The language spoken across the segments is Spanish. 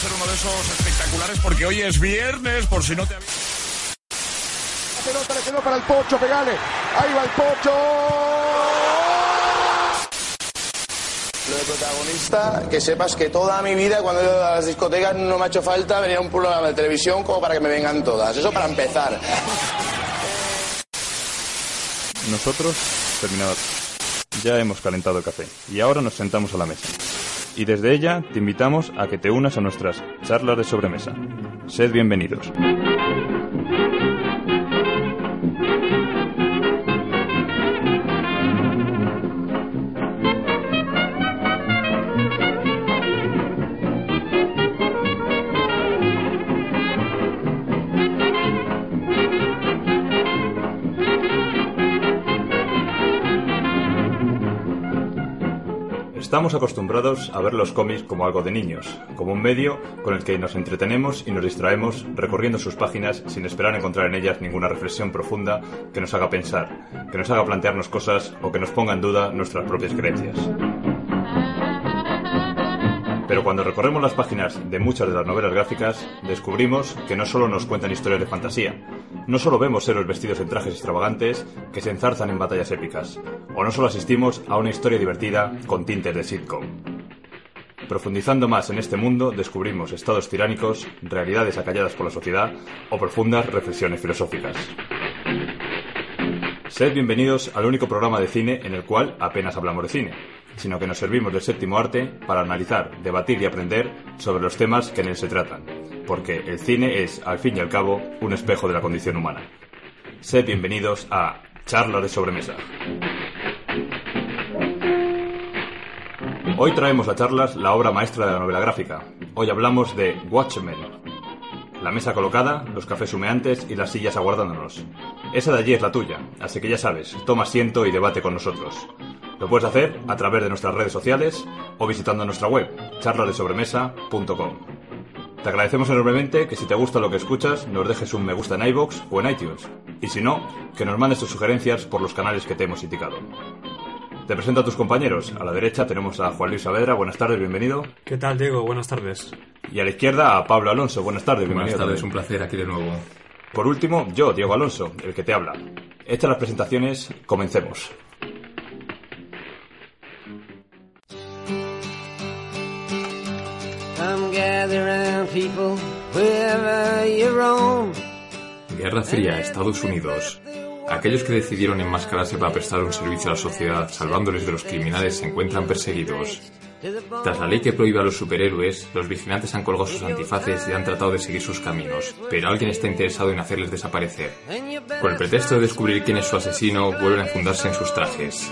ser uno de esos espectaculares porque hoy es viernes, por si no te... La pelota le quedó para el Pocho, pegale. Ahí va el Pocho. Lo de protagonista, que sepas que toda mi vida cuando he ido a las discotecas no me ha hecho falta venir a un programa de televisión como para que me vengan todas. Eso para empezar. Nosotros, terminado. Ya hemos calentado el café y ahora nos sentamos a la mesa. Y desde ella te invitamos a que te unas a nuestras charlas de sobremesa. Sed bienvenidos. Estamos acostumbrados a ver los cómics como algo de niños, como un medio con el que nos entretenemos y nos distraemos recorriendo sus páginas sin esperar encontrar en ellas ninguna reflexión profunda que nos haga pensar, que nos haga plantearnos cosas o que nos ponga en duda nuestras propias creencias. Pero cuando recorremos las páginas de muchas de las novelas gráficas, descubrimos que no solo nos cuentan historias de fantasía, no solo vemos héroes vestidos en trajes extravagantes que se enzarzan en batallas épicas, o no solo asistimos a una historia divertida con tintes de sitcom. Profundizando más en este mundo, descubrimos estados tiránicos, realidades acalladas por la sociedad o profundas reflexiones filosóficas. Sed bienvenidos al único programa de cine en el cual apenas hablamos de cine, sino que nos servimos del séptimo arte para analizar, debatir y aprender sobre los temas que en él se tratan, porque el cine es, al fin y al cabo, un espejo de la condición humana. Sed bienvenidos a Charla de Sobremesa. Hoy traemos a charlas la obra maestra de la novela gráfica. Hoy hablamos de Watchmen. La mesa colocada, los cafés humeantes y las sillas aguardándonos. Esa de allí es la tuya, así que ya sabes, toma asiento y debate con nosotros. Lo puedes hacer a través de nuestras redes sociales o visitando nuestra web, charladesobremesa.com. Te agradecemos enormemente que si te gusta lo que escuchas, nos dejes un me gusta en iVoox o en iTunes. Y si no, que nos mandes tus sugerencias por los canales que te hemos indicado. Te presento a tus compañeros. A la derecha tenemos a Juan Luis Saavedra. Buenas tardes, bienvenido. ¿Qué tal, Diego? Buenas tardes. Y a la izquierda a Pablo Alonso. Buenas tardes, bienvenido. Buenas tardes, un placer aquí de nuevo. Por último, yo, Diego Alonso, el que te habla. Hechas las presentaciones, comencemos. Gather round people wherever you roam. Guerra Fría, Estados Unidos. Aquellos que decidieron enmascararse para prestar un servicio a la sociedad salvándoles de los criminales se encuentran perseguidos. Tras la ley que prohíbe a los superhéroes, los vigilantes han colgado sus antifaces y han tratado de seguir sus caminos, pero alguien está interesado en hacerles desaparecer. Con el pretexto de descubrir quién es su asesino, vuelven a fundarse en sus trajes.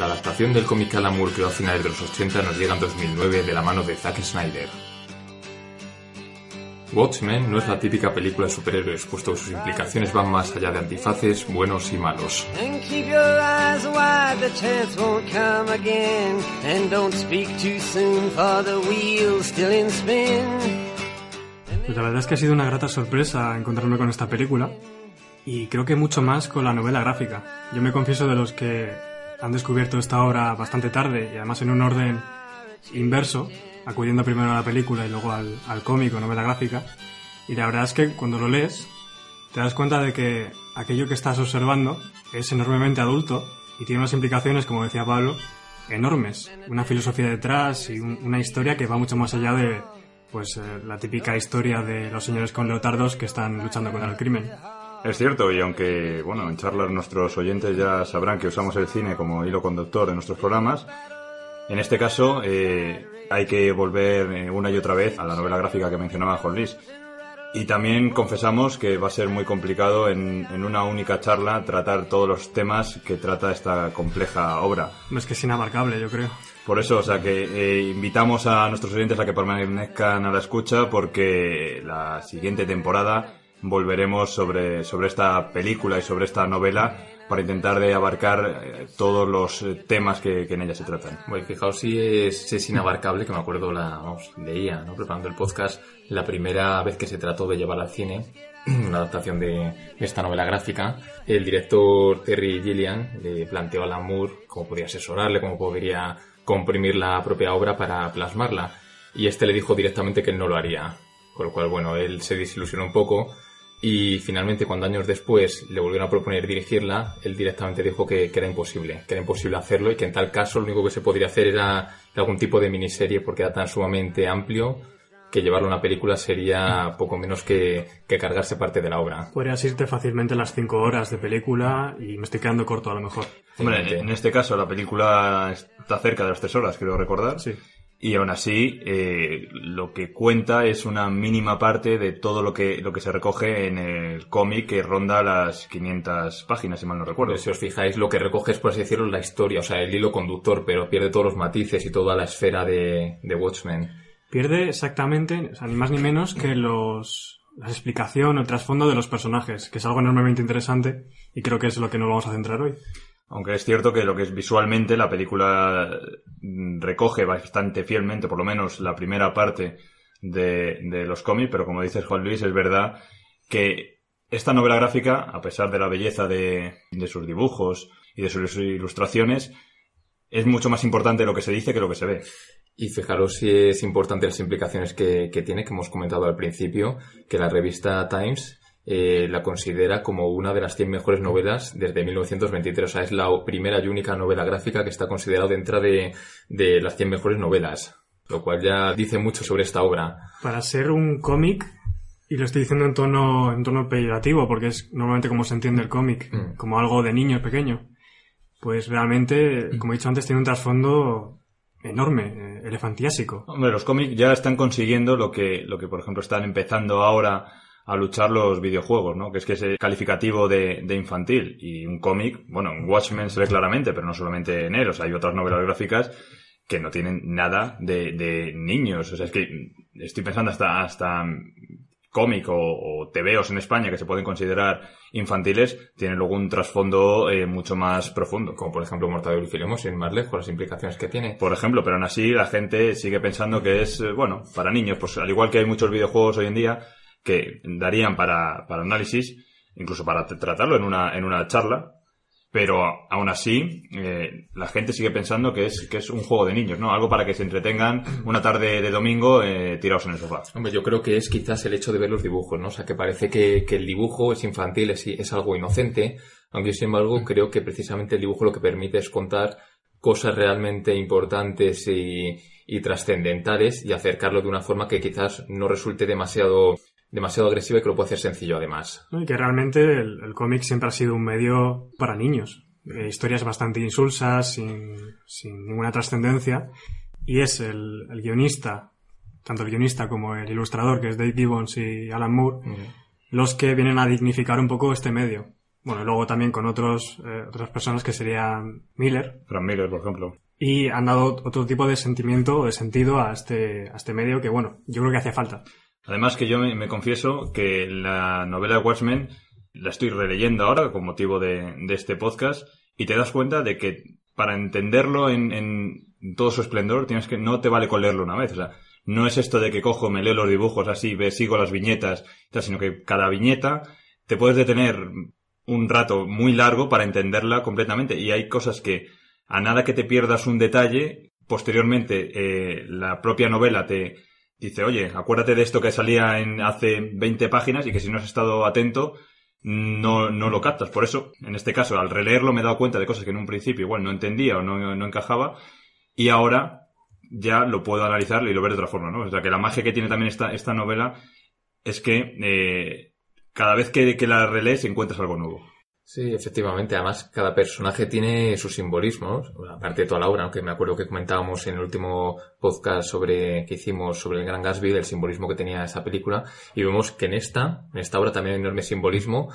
La adaptación del cómic Alan Moore creado a finales de los 80 nos llega en 2009 de la mano de Zack Snyder. Watchmen no es la típica película de superhéroes, puesto que sus implicaciones van más allá de antifaces, buenos y malos. And keep your eyes wide, the chance won't come again. And don't speak too soon, for the wheel's still in spin. Pues la verdad es que ha sido una grata sorpresa encontrarme con esta película y creo que mucho más con la novela gráfica. Yo me confieso de los que han descubierto esta obra bastante tarde y además en un orden inverso, acudiendo primero a la película y luego al, al cómic o novela gráfica. Y la verdad es que cuando lo lees te das cuenta de que aquello que estás observando es enormemente adulto y tiene unas implicaciones, como decía Pablo, enormes. Una filosofía detrás y un- una historia que va mucho más allá de pues eh, la típica historia de los señores con leotardos que están luchando contra el crimen. Es cierto, y aunque, bueno, en charlas nuestros oyentes ya sabrán que usamos el cine como hilo conductor de nuestros programas, en este caso eh, hay que volver eh, una y otra vez a la novela gráfica que mencionaba Juan Luis. Y también confesamos que va a ser muy complicado en, en una única charla tratar todos los temas que trata esta compleja obra. Es que es inabarcable, yo creo. Por eso, o sea, que eh, invitamos a nuestros oyentes a que permanezcan a la escucha porque la siguiente temporada volveremos sobre, sobre esta película y sobre esta novela para intentar de abarcar eh, todos los eh, temas que, que en ella se tratan. Bueno, fijaos si es, es inabarcable, que me acuerdo, la, vamos, leía, ¿no? preparando el podcast, la primera vez que se trató de llevar al cine, una adaptación de esta novela gráfica, el director Terry Gilliam le planteó a Alan Moore cómo podría asesorarle, cómo podría comprimir la propia obra para plasmarla. Y este le dijo directamente que él no lo haría. Con lo cual, bueno, él se desilusionó un poco y finalmente cuando años después le volvieron a proponer dirigirla, él directamente dijo que, que, era imposible, que era imposible hacerlo y que en tal caso lo único que se podría hacer era algún tipo de miniserie porque era tan sumamente amplio que llevarlo a una película sería poco menos que, que cargarse parte de la obra. Podrías irte fácilmente las cinco horas de película y me estoy quedando corto a lo mejor. Hombre, en este caso la película está cerca de las tres horas, creo recordar. Sí. Y aún así, eh, lo que cuenta es una mínima parte de todo lo que, lo que se recoge en el cómic que ronda las 500 páginas, si mal no recuerdo. Si os fijáis, lo que recoge es, por así decirlo, la historia, o sea, el hilo conductor, pero pierde todos los matices y toda la esfera de, de Watchmen. Pierde exactamente, o sea, ni más ni menos que los, la explicación el trasfondo de los personajes, que es algo enormemente interesante y creo que es lo que nos vamos a centrar hoy. Aunque es cierto que lo que es visualmente la película recoge bastante fielmente, por lo menos la primera parte de, de los cómics, pero como dices Juan Luis, es verdad que esta novela gráfica, a pesar de la belleza de, de sus dibujos y de sus ilustraciones, es mucho más importante lo que se dice que lo que se ve. Y fijaros si es importante las implicaciones que, que tiene, que hemos comentado al principio, que la revista Times eh, la considera como una de las 100 mejores novelas desde 1923. O sea, es la primera y única novela gráfica que está considerada dentro de, de las 100 mejores novelas. Lo cual ya dice mucho sobre esta obra. Para ser un cómic, y lo estoy diciendo en tono, en tono peyorativo, porque es normalmente como se entiende el cómic, Mm. como algo de niño pequeño, pues realmente, como he dicho antes, tiene un trasfondo enorme, eh, elefantiásico. Hombre, los cómics ya están consiguiendo lo que, lo que, por ejemplo, están empezando ahora a luchar los videojuegos, ¿no? Que es que ese calificativo de, de infantil y un cómic, bueno, en Watchmen se ve claramente, pero no solamente en él, o sea, hay otras novelas gráficas que no tienen nada de, de niños, o sea, es que estoy pensando hasta, hasta cómic o, o TVOs en España que se pueden considerar infantiles, tienen luego un trasfondo eh, mucho más profundo. Como por ejemplo Mortadelo y Filemón, sin más lejos, las implicaciones que tiene. Por ejemplo, pero aún así la gente sigue pensando que es, eh, bueno, para niños, pues al igual que hay muchos videojuegos hoy en día que darían para, para análisis, incluso para tratarlo en una, en una charla, pero aún así eh, la gente sigue pensando que es, que es un juego de niños, ¿no? Algo para que se entretengan una tarde de domingo eh, tirados en el sofá. Hombre, yo creo que es quizás el hecho de ver los dibujos, ¿no? O sea, que parece que, que el dibujo es infantil, es, es algo inocente, aunque sin embargo creo que precisamente el dibujo lo que permite es contar cosas realmente importantes y, y trascendentales y acercarlo de una forma que quizás no resulte demasiado demasiado agresiva y que lo puede hacer sencillo además. Y que realmente el, el cómic siempre ha sido un medio para niños. Eh, historias bastante insulsas, sin, sin ninguna trascendencia. Y es el, el guionista, tanto el guionista como el ilustrador, que es Dave Gibbons y Alan Moore, los que vienen a dignificar un poco este medio. Bueno, y luego también con otros, eh, otras personas que serían Miller, Frank Miller, por ejemplo. y han dado otro tipo de sentimiento o de sentido a este, a este medio que, bueno, yo creo que hacía falta. Además que yo me, me confieso que la novela de Watchmen la estoy releyendo ahora con motivo de, de este podcast y te das cuenta de que para entenderlo en, en todo su esplendor tienes que no te vale con leerlo una vez. O sea, no es esto de que cojo, me leo los dibujos así, ve, sigo las viñetas, sino que cada viñeta te puedes detener un rato muy largo para entenderla completamente. Y hay cosas que a nada que te pierdas un detalle, posteriormente eh, la propia novela te dice, oye, acuérdate de esto que salía en hace 20 páginas y que si no has estado atento no, no lo captas. Por eso, en este caso, al releerlo me he dado cuenta de cosas que en un principio igual no entendía o no, no encajaba y ahora ya lo puedo analizar y lo ver de otra forma, ¿no? O sea, que la magia que tiene también esta, esta novela es que eh, cada vez que, que la relees encuentras algo nuevo. Sí, efectivamente. Además, cada personaje tiene sus simbolismos, aparte de toda la obra, aunque me acuerdo que comentábamos en el último podcast sobre que hicimos sobre el Gran Gatsby, del simbolismo que tenía esa película, y vemos que en esta, en esta obra también hay enorme simbolismo,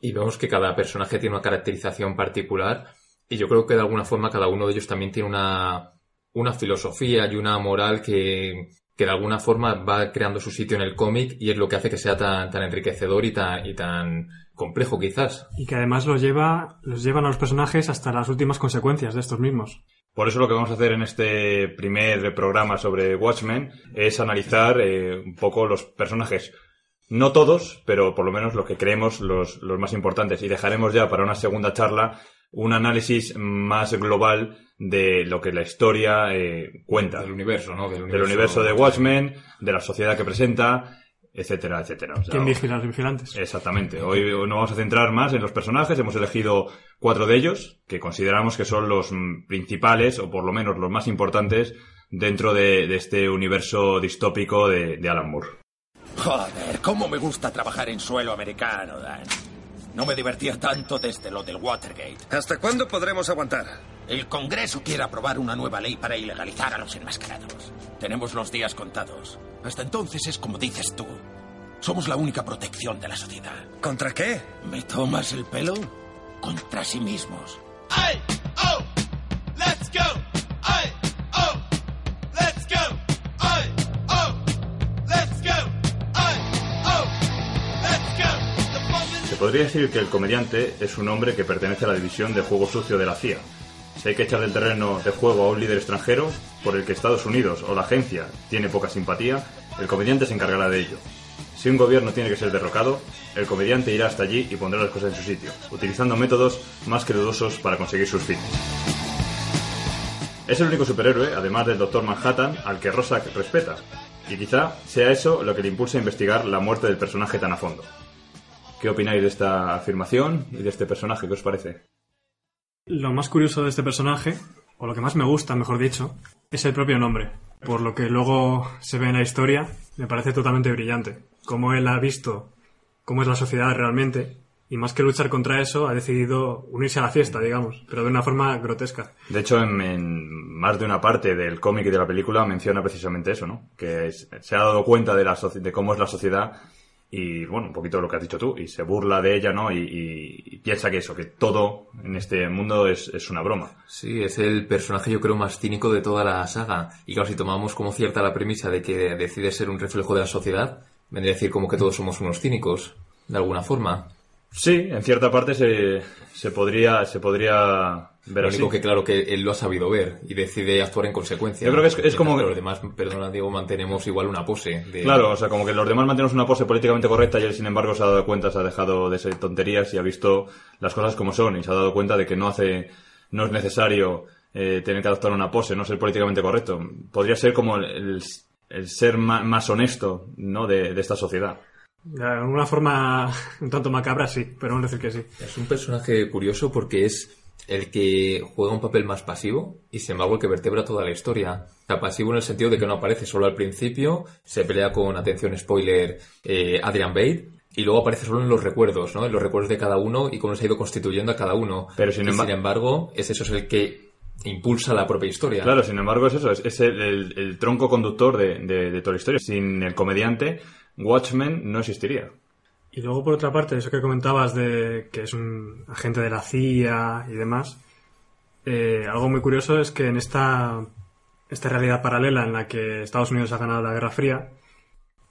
y vemos que cada personaje tiene una caracterización particular, y yo creo que de alguna forma cada uno de ellos también tiene una, una filosofía y una moral que, que de alguna forma va creando su sitio en el cómic y es lo que hace que sea tan, tan enriquecedor y tan, y tan complejo quizás. Y que además los lleva, los llevan a los personajes hasta las últimas consecuencias de estos mismos. Por eso lo que vamos a hacer en este primer programa sobre Watchmen es analizar eh, un poco los personajes No todos, pero por lo menos los que creemos los, los más importantes. Y dejaremos ya para una segunda charla un análisis más global de lo que la historia eh, cuenta. Del universo, ¿no? Del universo de Watchmen, de la sociedad que presenta, etcétera, etcétera. O sea, ¿Quién vigila a los vigilantes? Exactamente. Hoy nos vamos a centrar más en los personajes. Hemos elegido cuatro de ellos que consideramos que son los mm, principales o por lo menos los más importantes dentro de, de este universo distópico de, de Alan Moore. Joder, cómo me gusta trabajar en suelo americano, Dan. No me divertía tanto desde lo del Watergate. ¿Hasta cuándo podremos aguantar? El Congreso quiere aprobar una nueva ley para ilegalizar a los enmascarados. Tenemos los días contados. Hasta entonces es como dices tú. Somos la única protección de la sociedad. ¿Contra qué? ¿Me tomas el pelo? Contra sí mismos. Ay, oh, let's go. Ay, oh, let's go. Ay, oh, let's go. Ay, oh, let's go. Se podría decir que el comediante es un hombre que pertenece a la división de juego sucio de la CIA. Si hay que echar del terreno de juego a un líder extranjero, por el que Estados Unidos o la agencia tiene poca simpatía, el comediante se encargará de ello. Si un gobierno tiene que ser derrocado, el comediante irá hasta allí y pondrá las cosas en su sitio, utilizando métodos más que dudosos para conseguir sus fines. Es el único superhéroe, además del Doctor Manhattan, al que Rorschach respeta, y quizá sea eso lo que le impulsa a investigar la muerte del personaje tan a fondo. ¿Qué opináis de esta afirmación y de este personaje? ¿Qué os parece? Lo más curioso de este personaje, o lo que más me gusta, mejor dicho, es el propio nombre. Por lo que luego se ve en la historia, me parece totalmente brillante. Cómo él ha visto cómo es la sociedad realmente, y más que luchar contra eso, ha decidido unirse a la fiesta, digamos, pero de una forma grotesca. De hecho, en, más de una parte del cómic y de la película menciona precisamente eso, ¿no? Que se ha dado cuenta de, la de cómo es la sociedad y, bueno, un poquito lo que has dicho tú, y se burla de ella, ¿no? Y, y- y piensa que eso, que todo en este mundo es, es una broma. Sí, es el personaje yo creo más cínico de toda la saga. Y claro, si tomamos como cierta la premisa de que decide ser un reflejo de la sociedad, vendría a decir como que todos somos unos cínicos, de alguna forma. Sí, en cierta parte se, se podría, se podría ver Lo así. único que claro que él lo ha sabido ver y decide actuar en consecuencia. Yo creo que es- como que- los demás, perdona Diego, mantenemos igual una pose. De... Claro, o sea, como que los demás mantenemos una pose políticamente correcta y él, sin embargo, se ha dado cuenta, se ha dejado de ser tonterías y ha visto las cosas como son y se ha dado cuenta de que no hace, no es necesario eh, tener que adoptar una pose, no ser políticamente correcto. Podría ser como el, el- el ser ma- más, honesto, ¿no? De, de esta sociedad. De alguna forma un tanto macabra, sí, pero vamos a decir que sí. Es un personaje curioso porque es el que juega un papel más pasivo y sin embargo el que vertebra toda la historia. O sea, pasivo en el sentido de que no aparece solo al principio, se pelea con, atención spoiler, eh, Adrian Bate y luego aparece solo en los recuerdos, ¿no? En los recuerdos de cada uno y cómo se ha ido constituyendo a cada uno. Pero sin Y emba- embargo, es eso es el que impulsa la propia historia. Claro, sin embargo, es eso, es, es el, el- el tronco conductor de, de- de toda la historia. Sin el comediante, Watchmen no existiría. Y luego, por otra parte, eso que comentabas de que es un agente de la CIA y demás, eh, algo muy curioso es que en esta, esta realidad paralela en la que Estados Unidos ha ganado la Guerra Fría,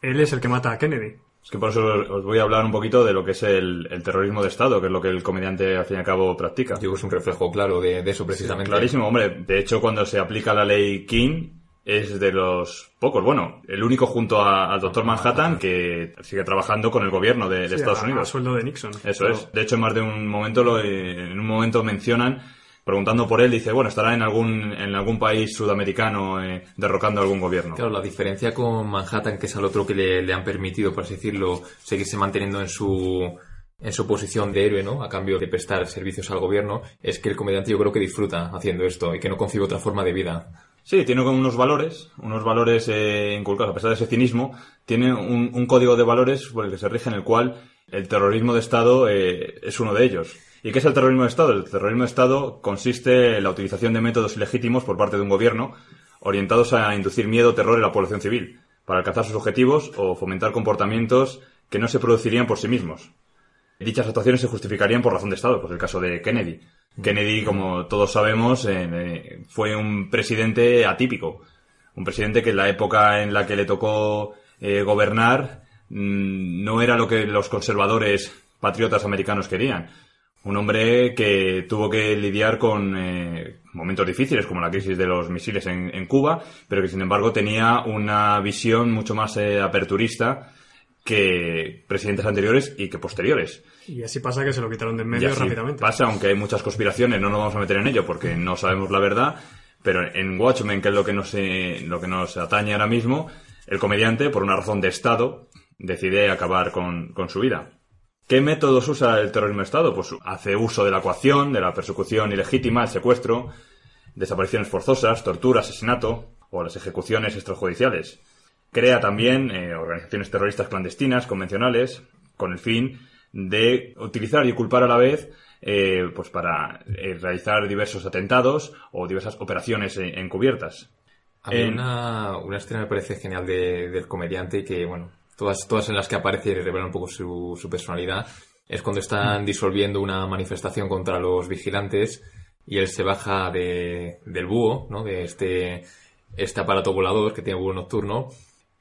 él es el que mata a Kennedy. Es que por eso os voy a hablar un poquito de lo que es el, el terrorismo de Estado, que es lo que el comediante al fin y al cabo practica. Digo, es un reflejo claro de, de eso precisamente. Clarísimo, hombre. De hecho, cuando se aplica la ley King, es de los pocos, bueno, el único junto a- al doctor Manhattan que sigue trabajando con el gobierno de, de Sí, Estados a- Unidos. A sueldo de Nixon. Eso Pero- es. De hecho, en más de un momento, lo, en un momento mencionan, preguntando por él, dice, bueno, estará en algún, en algún país sudamericano eh, derrocando algún gobierno. Claro, la diferencia con Manhattan, que es al otro que le, le han permitido, por así decirlo, seguirse manteniendo en su en su posición de héroe, ¿no? A cambio de prestar servicios al gobierno, es que el comediante yo creo que disfruta haciendo esto y que no concibe otra forma de vida. Sí, tiene unos valores, unos valores eh, inculcados, a pesar de ese cinismo, tiene un, un código de valores por el que se rige en el cual el terrorismo de Estado eh, es uno de ellos. ¿Y qué es el terrorismo de Estado? El terrorismo de Estado consiste en la utilización de métodos ilegítimos por parte de un gobierno orientados a inducir miedo o terror en la población civil, para alcanzar sus objetivos o fomentar comportamientos que no se producirían por sí mismos. Dichas actuaciones se justificarían por razón de Estado, pues el caso de Kennedy. Kennedy, como todos sabemos, eh, eh, fue un presidente atípico. Un presidente que en la época en la que le tocó eh, gobernar mm, no era lo que los conservadores patriotas americanos querían. Un hombre que tuvo que lidiar con eh, momentos difíciles, como la crisis de los misiles en, en Cuba, pero que sin embargo tenía una visión mucho más aperturista que presidentes anteriores y que posteriores. Y así pasa que se lo quitaron de en Y medio así rápidamente. Pasa, aunque hay muchas conspiraciones, no nos vamos a meter en ello porque no sabemos la verdad, pero en Watchmen, que es lo que nos, eh, lo que nos atañe ahora mismo, el comediante, por una razón de Estado, decide acabar con, con su vida. ¿Qué métodos usa el terrorismo de Estado? Pues hace uso de la coacción, de la persecución ilegítima, el secuestro, desapariciones forzosas, tortura, asesinato o las ejecuciones extrajudiciales. Crea también eh, organizaciones terroristas clandestinas, convencionales, con el fin de utilizar y culpar a la vez eh, pues para eh, realizar diversos atentados o diversas operaciones eh, encubiertas. A mí En- una, una escena me parece genial de- del comediante que, bueno, todas, todas en las que aparece y revela un poco su, su personalidad, es cuando están disolviendo una manifestación contra los vigilantes y él se baja de, del búho, ¿no? De este, este aparato volador que tiene búho nocturno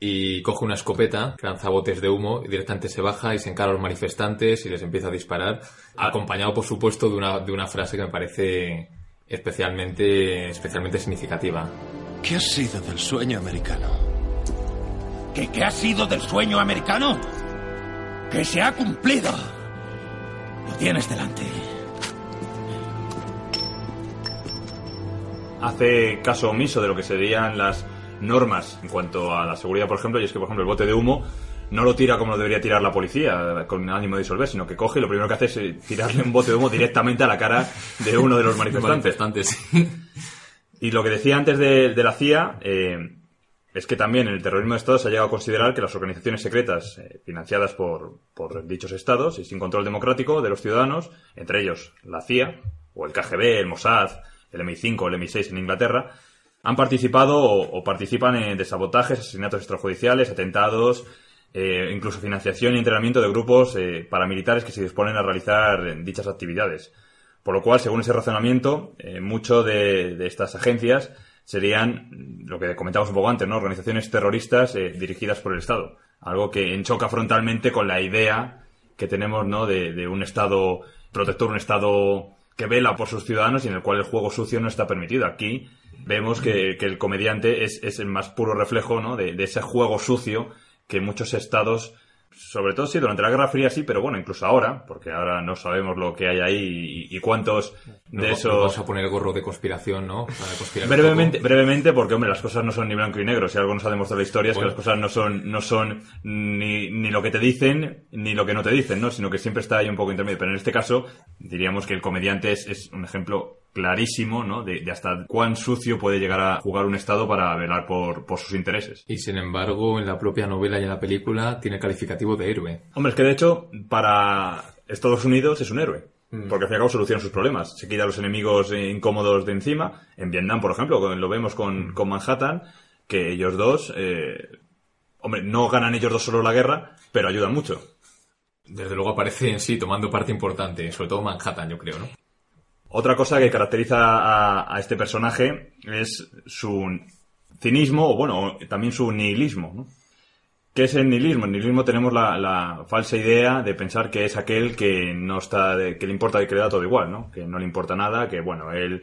y coge una escopeta, que lanza botes de humo y directamente se baja y se encara a los manifestantes y les empieza a disparar, acompañado, por supuesto, de una, de una frase que me parece especialmente, especialmente significativa. ¿Qué ha sido del sueño americano? ¿Qué, qué ha sido del sueño americano? Que se ha cumplido. Lo tienes delante. hace caso omiso de lo que serían las normas en cuanto a la seguridad, por ejemplo, y es que, por ejemplo, el bote de humo no lo tira como lo debería tirar la policía, con ánimo de disolver, sino que coge y lo primero que hace es eh, tirarle un bote de humo directamente a la cara de uno de los manifestantes. Manifestantes. Y lo que decía antes de, de la CIA eh, es que también en el terrorismo de Estado se ha llegado a considerar que las organizaciones secretas eh, financiadas por, por dichos estados y sin control democrático de los ciudadanos, entre ellos la CIA o el KGB, el Mossad, el MI5 o el MI6 en Inglaterra, han participado o, o participan en de sabotajes, asesinatos extrajudiciales, atentados, eh, incluso financiación y entrenamiento de grupos eh, paramilitares que se disponen a realizar eh, dichas actividades. Por lo cual, según ese razonamiento, eh, mucho de, estas agencias serían lo que comentamos un poco antes, ¿no? Organizaciones terroristas eh, dirigidas por el Estado. Algo que enchoca frontalmente con la idea que tenemos, ¿no? De, de un Estado protector, un Estado que vela por sus ciudadanos y en el cual el juego sucio no está permitido. Aquí vemos que, que el comediante es, es el más puro reflejo, ¿no? De, de ese juego sucio que muchos estados sobre todo sí, durante la Guerra Fría sí, pero bueno, incluso ahora, porque ahora no sabemos lo que hay ahí y, y cuántos No, de no esos... Vamos a poner el gorro de conspiración, ¿no? Brevemente, brevemente, porque hombre, las cosas no son ni blanco y negro. Si algo nos ha demostrado la historia es que las cosas no son, no son ni, ni lo que te dicen, ni lo que no te dicen, ¿no? Sino que siempre está ahí un poco intermedio. Pero en este caso, diríamos que el comediante es, es un ejemplo clarísimo, ¿no? De, de hasta cuán sucio puede llegar a jugar un Estado para velar por, por sus intereses. Y sin embargo, en la propia novela y en la película tiene calificativo de héroe. Hombre, es que de hecho, para Estados Unidos es un héroe. Porque al fin y al cabo soluciona sus problemas. Se quita a los enemigos incómodos de encima. En Vietnam, por ejemplo, lo vemos con, con Manhattan, que ellos dos, eh, hombre, no ganan ellos dos solo la guerra, pero ayudan mucho. Desde luego aparece en sí tomando parte importante, sobre todo Manhattan, yo creo, ¿no? Otra cosa que caracteriza a, este personaje es su cinismo, o bueno, también su nihilismo, ¿no? ¿Qué es el nihilismo? En nihilismo tenemos la, falsa idea de pensar que es aquel que no está, que le importa que le da todo igual, ¿no? Que no le importa nada, que bueno, él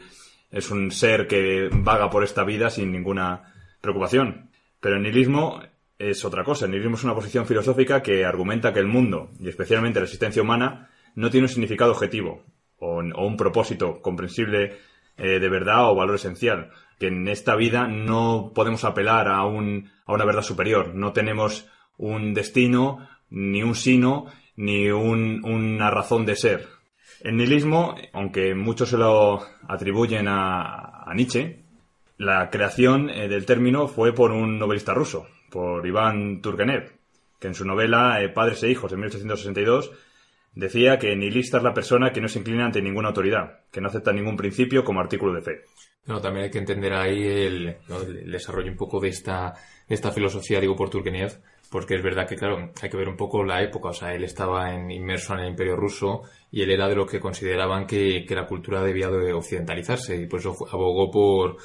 es un ser que vaga por esta vida sin ninguna preocupación. Pero el nihilismo es otra cosa. El nihilismo es una posición filosófica que argumenta que el mundo, y especialmente la existencia humana, no tiene un significado objetivo o, un propósito comprensible eh, de verdad o valor esencial. Que en esta vida no podemos apelar a, un, a una verdad superior. No tenemos un destino, ni un sino, ni un- una razón de ser. El nihilismo, aunque muchos se lo atribuyen a, a Nietzsche, la creación eh, del término fue por un novelista ruso, por Iván Turgenev, que en su novela eh, Padres e Hijos, en 1862, decía que nihilista es la persona que no se inclina ante ninguna autoridad, que no acepta ningún principio como artículo de fe. Bueno, también hay que entender ahí el, ¿no? desarrollo un poco de esta, esta filosofía, digo, por Turgenev, porque es verdad que, claro, hay que ver un poco la época, o sea, él estaba en- inmerso en el Imperio Ruso y él era de lo que consideraban que, que la cultura debía de occidentalizarse y por eso abogó por,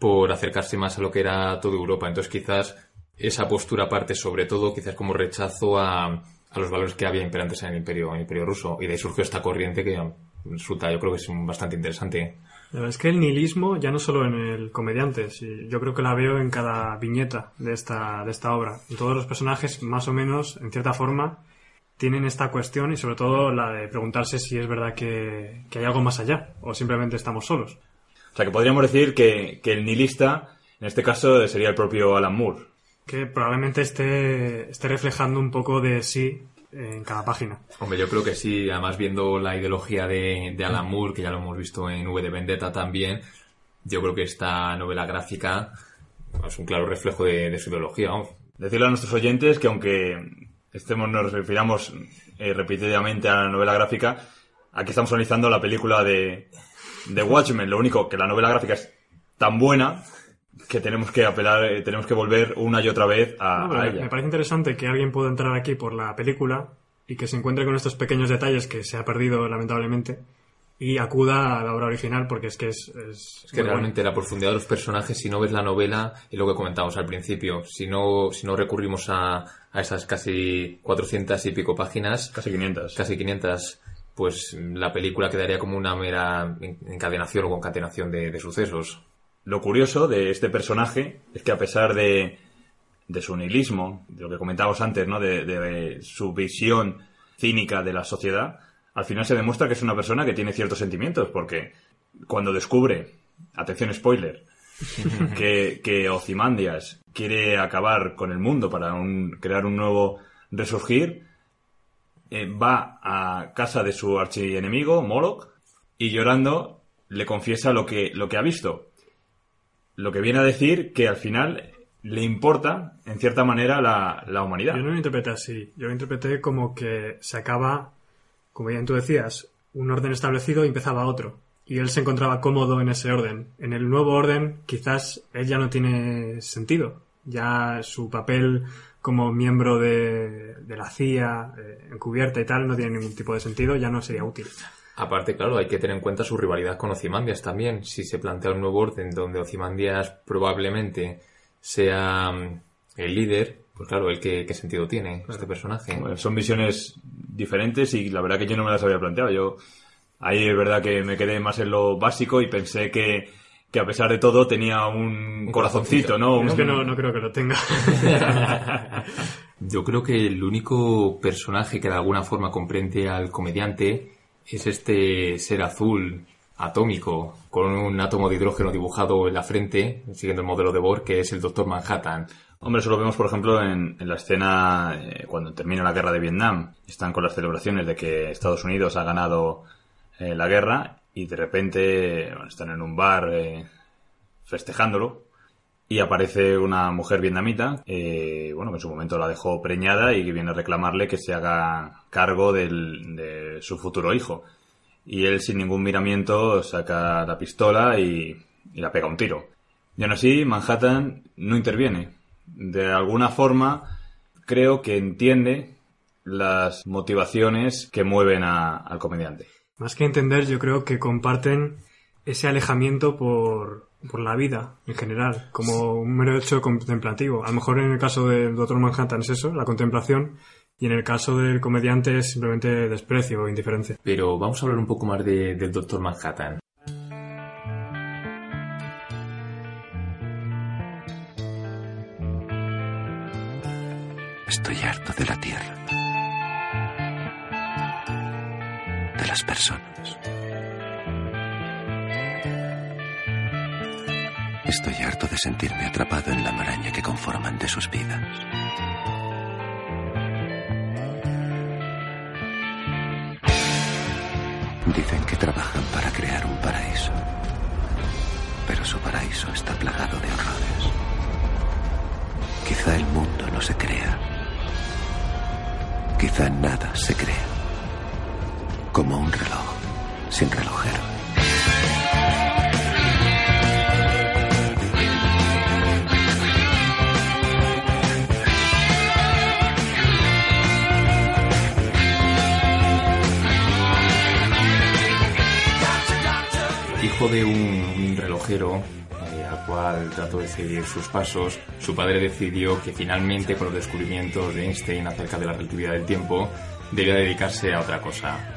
por acercarse más a lo que era toda Europa. Entonces quizás esa postura parte sobre todo quizás como rechazo a, a los valores que había imperantes en el Imperio, en el Imperio Ruso y de ahí surgió esta corriente que resulta, yo creo que es bastante interesante. La verdad es que el nihilismo, ya no solo en el comediante, sí, yo creo que la veo en cada viñeta de esta, de esta obra. En todos los personajes, más o menos, en cierta forma, tienen esta cuestión y sobre todo la de preguntarse si es verdad que, que hay algo más allá o simplemente estamos solos. O sea que podríamos decir que, que el nihilista, en este caso, sería el propio Alan Moore. Que probablemente esté, esté reflejando un poco de sí en cada página. Hombre, yo creo que sí, además viendo la ideología de, de Alan Moore, que ya lo hemos visto en V de Vendetta también, yo creo que esta novela gráfica es un claro reflejo de, de su ideología. vamos. Decirle a nuestros oyentes que aunque estemos, nos refiramos eh, repetidamente a la novela gráfica, aquí estamos analizando la película de, de Watchmen. Lo único que la novela gráfica es tan buena que tenemos que apelar, eh, tenemos que volver una y otra vez a, No, ella. me parece interesante que alguien pueda entrar aquí por la película y que se encuentre con estos pequeños detalles que se ha perdido lamentablemente y acuda a la obra original porque es que es... Es, Es que realmente la profundidad de los personajes, si no ves la novela, es lo que comentábamos al principio. Si no, si no recurrimos a, a esas casi 400 y pico páginas, Casi 500. casi 500, pues la película quedaría como una mera en- encadenación o concatenación de, de sucesos. Lo curioso de este personaje es que a pesar de, de su nihilismo, de lo que comentábamos antes, ¿no? De, de su visión cínica de la sociedad, al final se demuestra que es una persona que tiene ciertos sentimientos, porque cuando descubre, atención spoiler, que, que Ozymandias quiere acabar con el mundo para un- crear un nuevo resurgir, eh, va a casa de su archienemigo, Moloch, y llorando le confiesa lo que, lo que ha visto. Lo que viene a decir que al final le importa, en cierta manera, la, la humanidad. Yo no lo interpreté así. Yo lo interpreté como que se acaba, como bien tú decías, un orden establecido y empezaba otro. Y él se encontraba cómodo en ese orden. En el nuevo orden, quizás él ya no tiene sentido. Ya su papel como miembro de, de la CIA, eh, encubierta y tal, no tiene ningún tipo de sentido, ya no sería útil. Aparte, claro, hay que tener en cuenta su rivalidad con Ozymandias también. Si se plantea un nuevo orden donde Ozymandias probablemente sea mm, el líder, pues claro, ¿el qué, qué sentido tiene este personaje? Bueno, son visiones diferentes y la verdad que yo no me las había planteado. Yo ahí es verdad que me quedé más en lo básico y pensé que, que a pesar de todo tenía un, Un corazoncito, corazoncito. ¿no? Es Un- que no, no creo que lo tenga. Yo creo que el único personaje que de alguna forma comprende al comediante es este ser azul atómico con un átomo de hidrógeno dibujado en la frente, siguiendo el modelo de Bohr, que es el Doctor Manhattan. Hombre, eso lo vemos, por ejemplo, en, en la escena eh, cuando termina la guerra de Vietnam. Están con las celebraciones de que Estados Unidos ha ganado eh, la guerra y de repente están en un bar eh, festejándolo y aparece una mujer vietnamita, eh, bueno, que en su momento la dejó preñada y que viene a reclamarle que se haga cargo del- de su futuro hijo. Y él, sin ningún miramiento, saca la pistola y, y la pega un tiro. Y aún así, Manhattan no interviene. De alguna forma, creo que entiende las motivaciones que mueven a- al comediante. Más que entender, yo creo que comparten ese alejamiento por, por la vida en general, como un mero hecho contemplativo. A lo mejor en el caso del Doctor Manhattan es eso, la contemplación, y en el caso del comediante es simplemente desprecio o indiferencia. Pero vamos a hablar un poco más de- del Doctor Manhattan. Estoy harto de la tierra. De las personas. Estoy harto de sentirme atrapado en la maraña que conforman de sus vidas. Dicen que trabajan para crear un paraíso. Pero su paraíso está plagado de horrores. Quizá el mundo no se crea. Quizá nada se crea. Como un reloj sin relojero. Hijo de un, relojero eh, al cual trató de seguir sus pasos, su padre decidió que finalmente con los descubrimientos de Einstein acerca de la relatividad del tiempo debía dedicarse a otra cosa.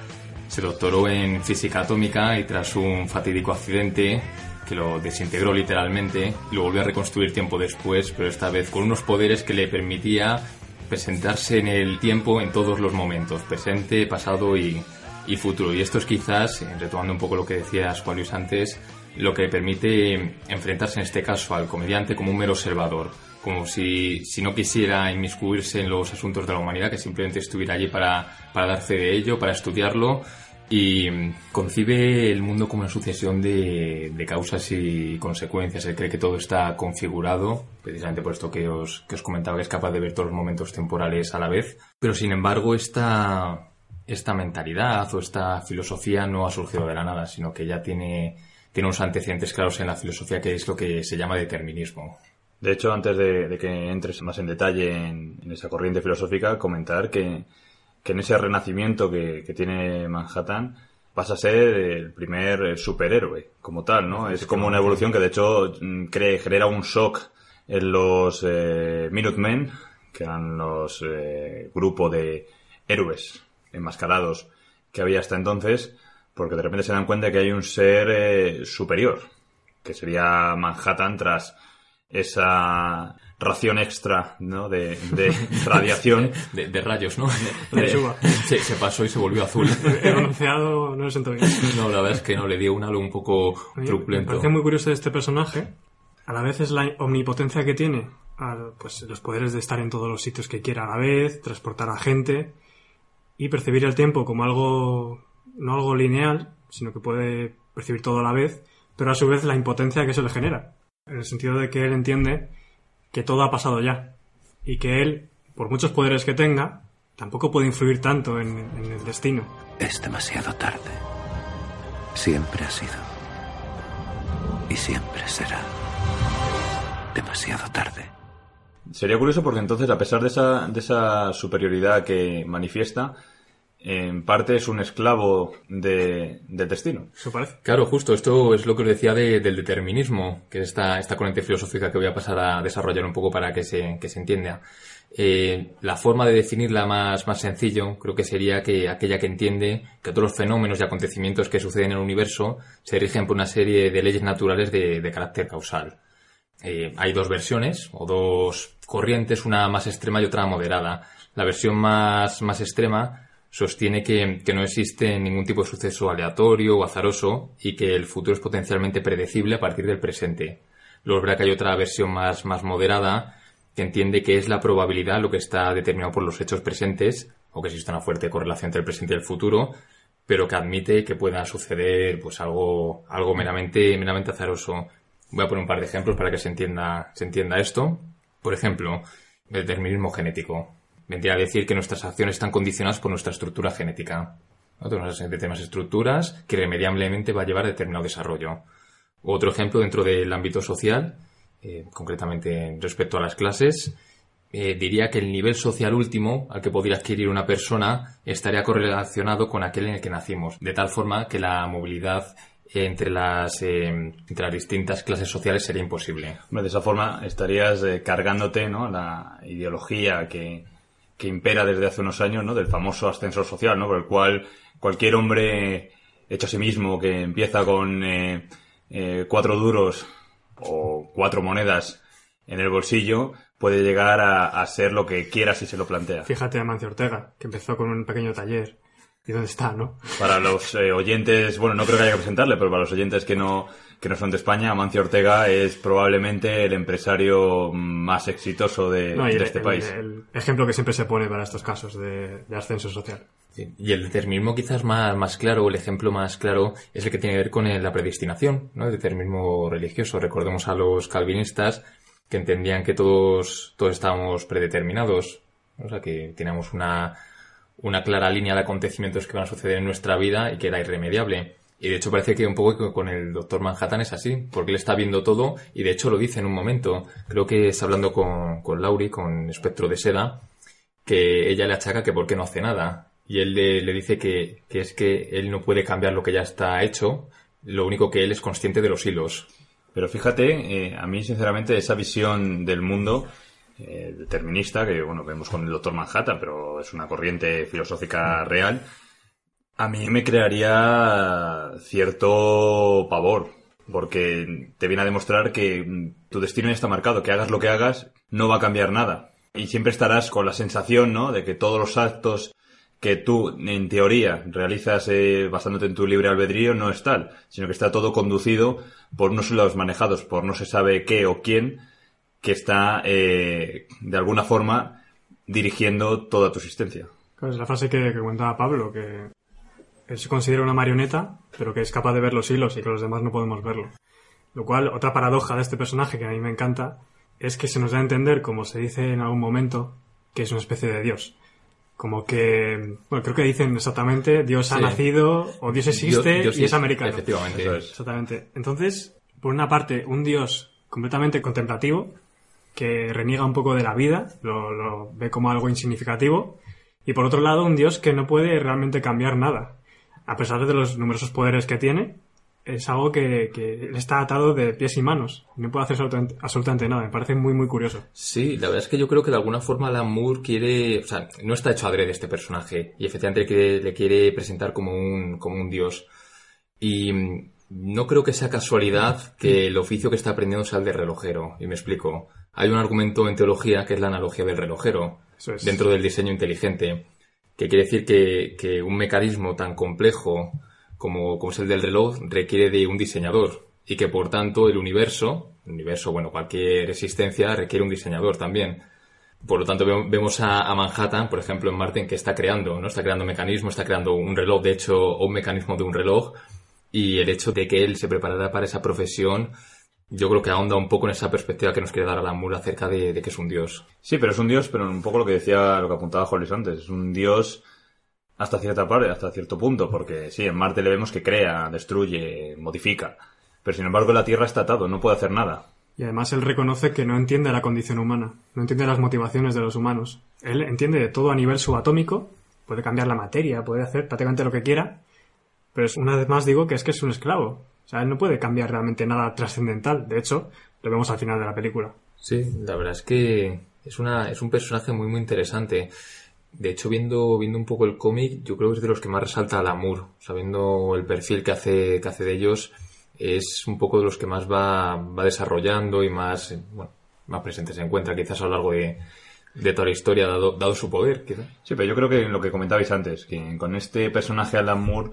Se doctoró en física atómica y tras un fatídico accidente que lo desintegró literalmente, lo volvió a reconstruir tiempo después, pero esta vez con unos poderes que le permitía presentarse en el tiempo en todos los momentos, presente, pasado y, y futuro. Y esto es quizás, eh, retomando un poco lo que decías Juan Luis antes, lo que permite enfrentarse en este caso al comediante como un mero observador, como si, si no quisiera inmiscuirse en los asuntos de la humanidad, que simplemente estuviera allí para, para dar fe de ello, para estudiarlo y mm, concibe el mundo como una sucesión de, causas y consecuencias. Él cree que todo está configurado, precisamente por esto que os, que os comentaba, que es capaz de ver todos los momentos temporales a la vez. Pero sin embargo, esta, esta mentalidad o esta filosofía no ha surgido de la nada, sino que ya tiene, tiene unos antecedentes claros en la filosofía que es lo que se llama determinismo. De hecho, antes de, que entres más en detalle en esa corriente filosófica, comentar que, que en ese renacimiento que, que tiene Manhattan pasa a ser el primer superhéroe como tal, ¿no? Es como una evolución que de hecho mm, cree, genera un shock en los eh, Minutemen, que eran los eh, grupo de héroes enmascarados que había hasta entonces, porque de repente se dan cuenta que hay un ser eh, superior, que sería Manhattan tras esa ración extra ¿no? de, de radiación. De, de rayos, ¿no? De. Se, se pasó y se volvió azul. El bronceado no lo siento bien. No, la verdad es que no, le dio un halo un poco Me truculento. parece muy curioso de este personaje. A la vez es la omnipotencia que tiene. al- pues los poderes de estar en todos los sitios que quiera a la vez, transportar a gente y percibir el tiempo como algo, no algo lineal, sino que puede percibir todo a la vez, pero a su vez la impotencia que eso le genera. En el sentido de que él entiende que todo ha pasado ya. Y que él, por muchos poderes que tenga, tampoco puede influir tanto en, en el destino. Es demasiado tarde. Siempre ha sido. Y siempre será. Demasiado tarde. Sería curioso porque entonces, a pesar de esa, de esa superioridad que manifiesta, en parte es un esclavo de, del destino. Eso parece. Claro, justo, esto es lo que os decía de- del determinismo, que es esta, esta corriente filosófica que voy a pasar a desarrollar un poco para que se, que se entienda. Eh, la forma de definirla más, más sencillo creo que sería que aquella que entiende que todos los fenómenos y acontecimientos que suceden en el universo se rigen por una serie de leyes naturales de, de carácter causal. Eh, hay dos versiones o dos corrientes, una más extrema y otra moderada. La versión más, más extrema sostiene que, que no existe ningún tipo de suceso aleatorio o azaroso y que el futuro es potencialmente predecible a partir del presente. Luego es verdad que hay otra versión más, más moderada que entiende que es la probabilidad lo que está determinado por los hechos presentes o que existe una fuerte correlación entre el presente y el futuro, pero que admite que pueda suceder pues algo, algo meramente, meramente azaroso. Voy a poner un par de ejemplos para que se entienda, se entienda esto. Por ejemplo, el determinismo genético. Vendría a decir que nuestras acciones están condicionadas por nuestra estructura genética. ¿no? Tenemos determinadas estructuras que irremediablemente va a llevar a determinado desarrollo. Otro ejemplo dentro del ámbito social, eh, concretamente respecto a las clases, eh, diría que el nivel social último al que podría adquirir una persona estaría correlacionado con aquel en el que nacimos, de tal forma que la movilidad entre las, eh, entre las distintas clases sociales sería imposible. De esa forma estarías eh, cargándote ¿no? la ideología que, que impera desde hace unos años, ¿no? del famoso ascensor social, ¿no? por el cual cualquier hombre hecho a sí mismo que empieza con eh, eh, cuatro duros o cuatro monedas en el bolsillo puede llegar a, a ser lo que quiera si se lo plantea. Fíjate a Mancio Ortega, que empezó con un pequeño taller. ¿Y dónde está, no? Para los eh, oyentes, bueno, no creo que haya que presentarle, pero para los oyentes que no, que no son de España, Amancio Ortega es probablemente el empresario más exitoso de, No, y de el- este el- país. El, ejemplo que siempre se pone para estos casos de, de ascenso social. Sí, Y el determinismo quizás más, más claro, el ejemplo más claro, es el que tiene que ver con el- la predestinación, ¿no? El determinismo religioso. Recordemos a los calvinistas que entendían que todos, todos estábamos predeterminados, ¿no? o sea, que teníamos una, una clara línea de acontecimientos que van a suceder en nuestra vida y que era irremediable. Y de hecho parece que un poco con el doctor Manhattan es así, porque él está viendo todo y de hecho lo dice en un momento. Creo que está hablando con, con Lauri, con Espectro de Seda, que ella le achaca que por qué no hace nada. Y él le, le dice que, que es que él no puede cambiar lo que ya está hecho, lo único que él es consciente de los hilos. Pero fíjate, eh, a mí sinceramente esa visión del mundo eh, determinista, que bueno, vemos con el doctor Manhattan, pero es una corriente filosófica real, A mí me crearía cierto pavor, porque te viene a demostrar que mm, tu destino ya está marcado, que hagas lo que hagas, no va a cambiar nada. Y siempre estarás con la sensación, ¿no?, de que todos los actos que tú, en teoría, realizas eh, basándote en tu libre albedrío no es tal, sino que está todo conducido por unos los manejados por no se sabe qué o quién, que está, eh, de alguna forma, dirigiendo toda tu existencia. Es la frase que, que comentaba Pablo, que él se considera una marioneta, pero que es capaz de ver los hilos y que los demás no podemos verlo. Lo cual, otra paradoja de este personaje que a mí me encanta, es que se nos da a entender, como se dice en algún momento, que es una especie de Dios. Como que, bueno, creo que dicen exactamente, Dios ha nacido, o Dios existe, Dios- Dios y es es- americano. efectivamente. Eso es. Exactamente. Entonces, por una parte, un Dios completamente contemplativo, que reniega un poco de la vida, lo, lo ve como algo insignificativo, y por otro lado, un Dios que no puede realmente cambiar nada. A pesar de los numerosos poderes que tiene, es algo que, que está atado de pies y manos. No puede hacer absolutamente, nada. Me parece muy, muy curioso. Sí, la verdad es que yo creo que de alguna forma Alan Moore quiere, o sea, no está hecho adrede este personaje y efectivamente le quiere, le quiere presentar como un, como un dios. Y no creo que sea casualidad que el oficio que está aprendiendo sea el de relojero. Y me explico. Hay un argumento en teología que es la analogía del relojero Eso es. dentro del diseño inteligente, que quiere decir que, que un mecanismo tan complejo como, como es el del reloj requiere de un diseñador y que por tanto el universo, el universo, bueno, cualquier existencia requiere un diseñador también. Por lo tanto, ve- vemos a, a Manhattan, por ejemplo, en Marte, en que está creando, ¿no? Está creando mecanismos, está creando un reloj, de hecho, o un mecanismo de un reloj, y el hecho de que él se preparara para esa profesión, yo creo que ahonda un poco en esa perspectiva que nos quiere dar Alan Moore acerca de, de que es un dios. Sí, pero es un dios, pero un poco lo que decía, lo que apuntaba Hollis antes, es un dios hasta cierta parte, hasta cierto punto, porque sí, en Marte le vemos que crea, destruye, modifica, pero sin embargo en la Tierra está atado, no puede hacer nada. Y además él reconoce que no entiende la condición humana, no entiende las motivaciones de los humanos. Él entiende de todo a nivel subatómico, puede cambiar la materia, puede hacer prácticamente lo que quiera, pero es, una vez más digo que es que es un esclavo. O sea, él no puede cambiar realmente nada trascendental. De hecho, lo vemos al final de la película. Sí, la verdad es que es, una, es un personaje muy, muy interesante. De hecho, viendo, viendo un poco el cómic, yo creo que es de los que más resalta al Amur. Sabiendo el perfil que hace, que hace de ellos, es un poco de los que más va, va desarrollando y más, bueno, más presente se encuentra quizás a lo largo de, de toda la historia, dado, dado su poder, quizás. Sí, pero yo creo que lo que comentabais antes, que con este personaje Alan Moore,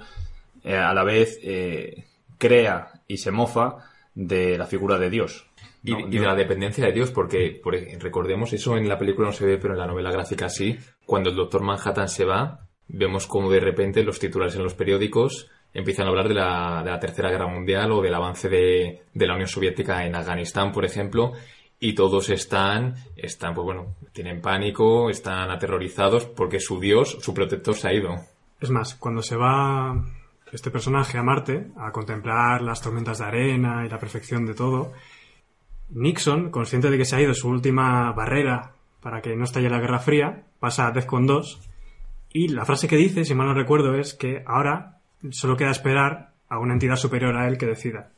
eh, a la vez eh, crea y se mofa de la figura de Dios. Y, ¿no? y de la dependencia de Dios, porque recordemos, eso en la película no se ve, pero en la novela gráfica sí. Cuando el Doctor Manhattan se va, vemos como de repente los titulares en los periódicos empiezan a hablar de la, de la Tercera Guerra Mundial o del avance de, de la Unión Soviética en Afganistán, por ejemplo, y todos están, están, pues bueno, tienen pánico, están aterrorizados porque su Dios, su protector se ha ido. Es más, cuando se va este personaje a Marte a contemplar las tormentas de arena y la perfección de todo, Nixon, consciente de que se ha ido su última barrera para que no estalle la Guerra Fría, pasa a DEFCON 2 y la frase que dice, si mal no recuerdo, es que ahora solo queda esperar a una entidad superior a él que decida.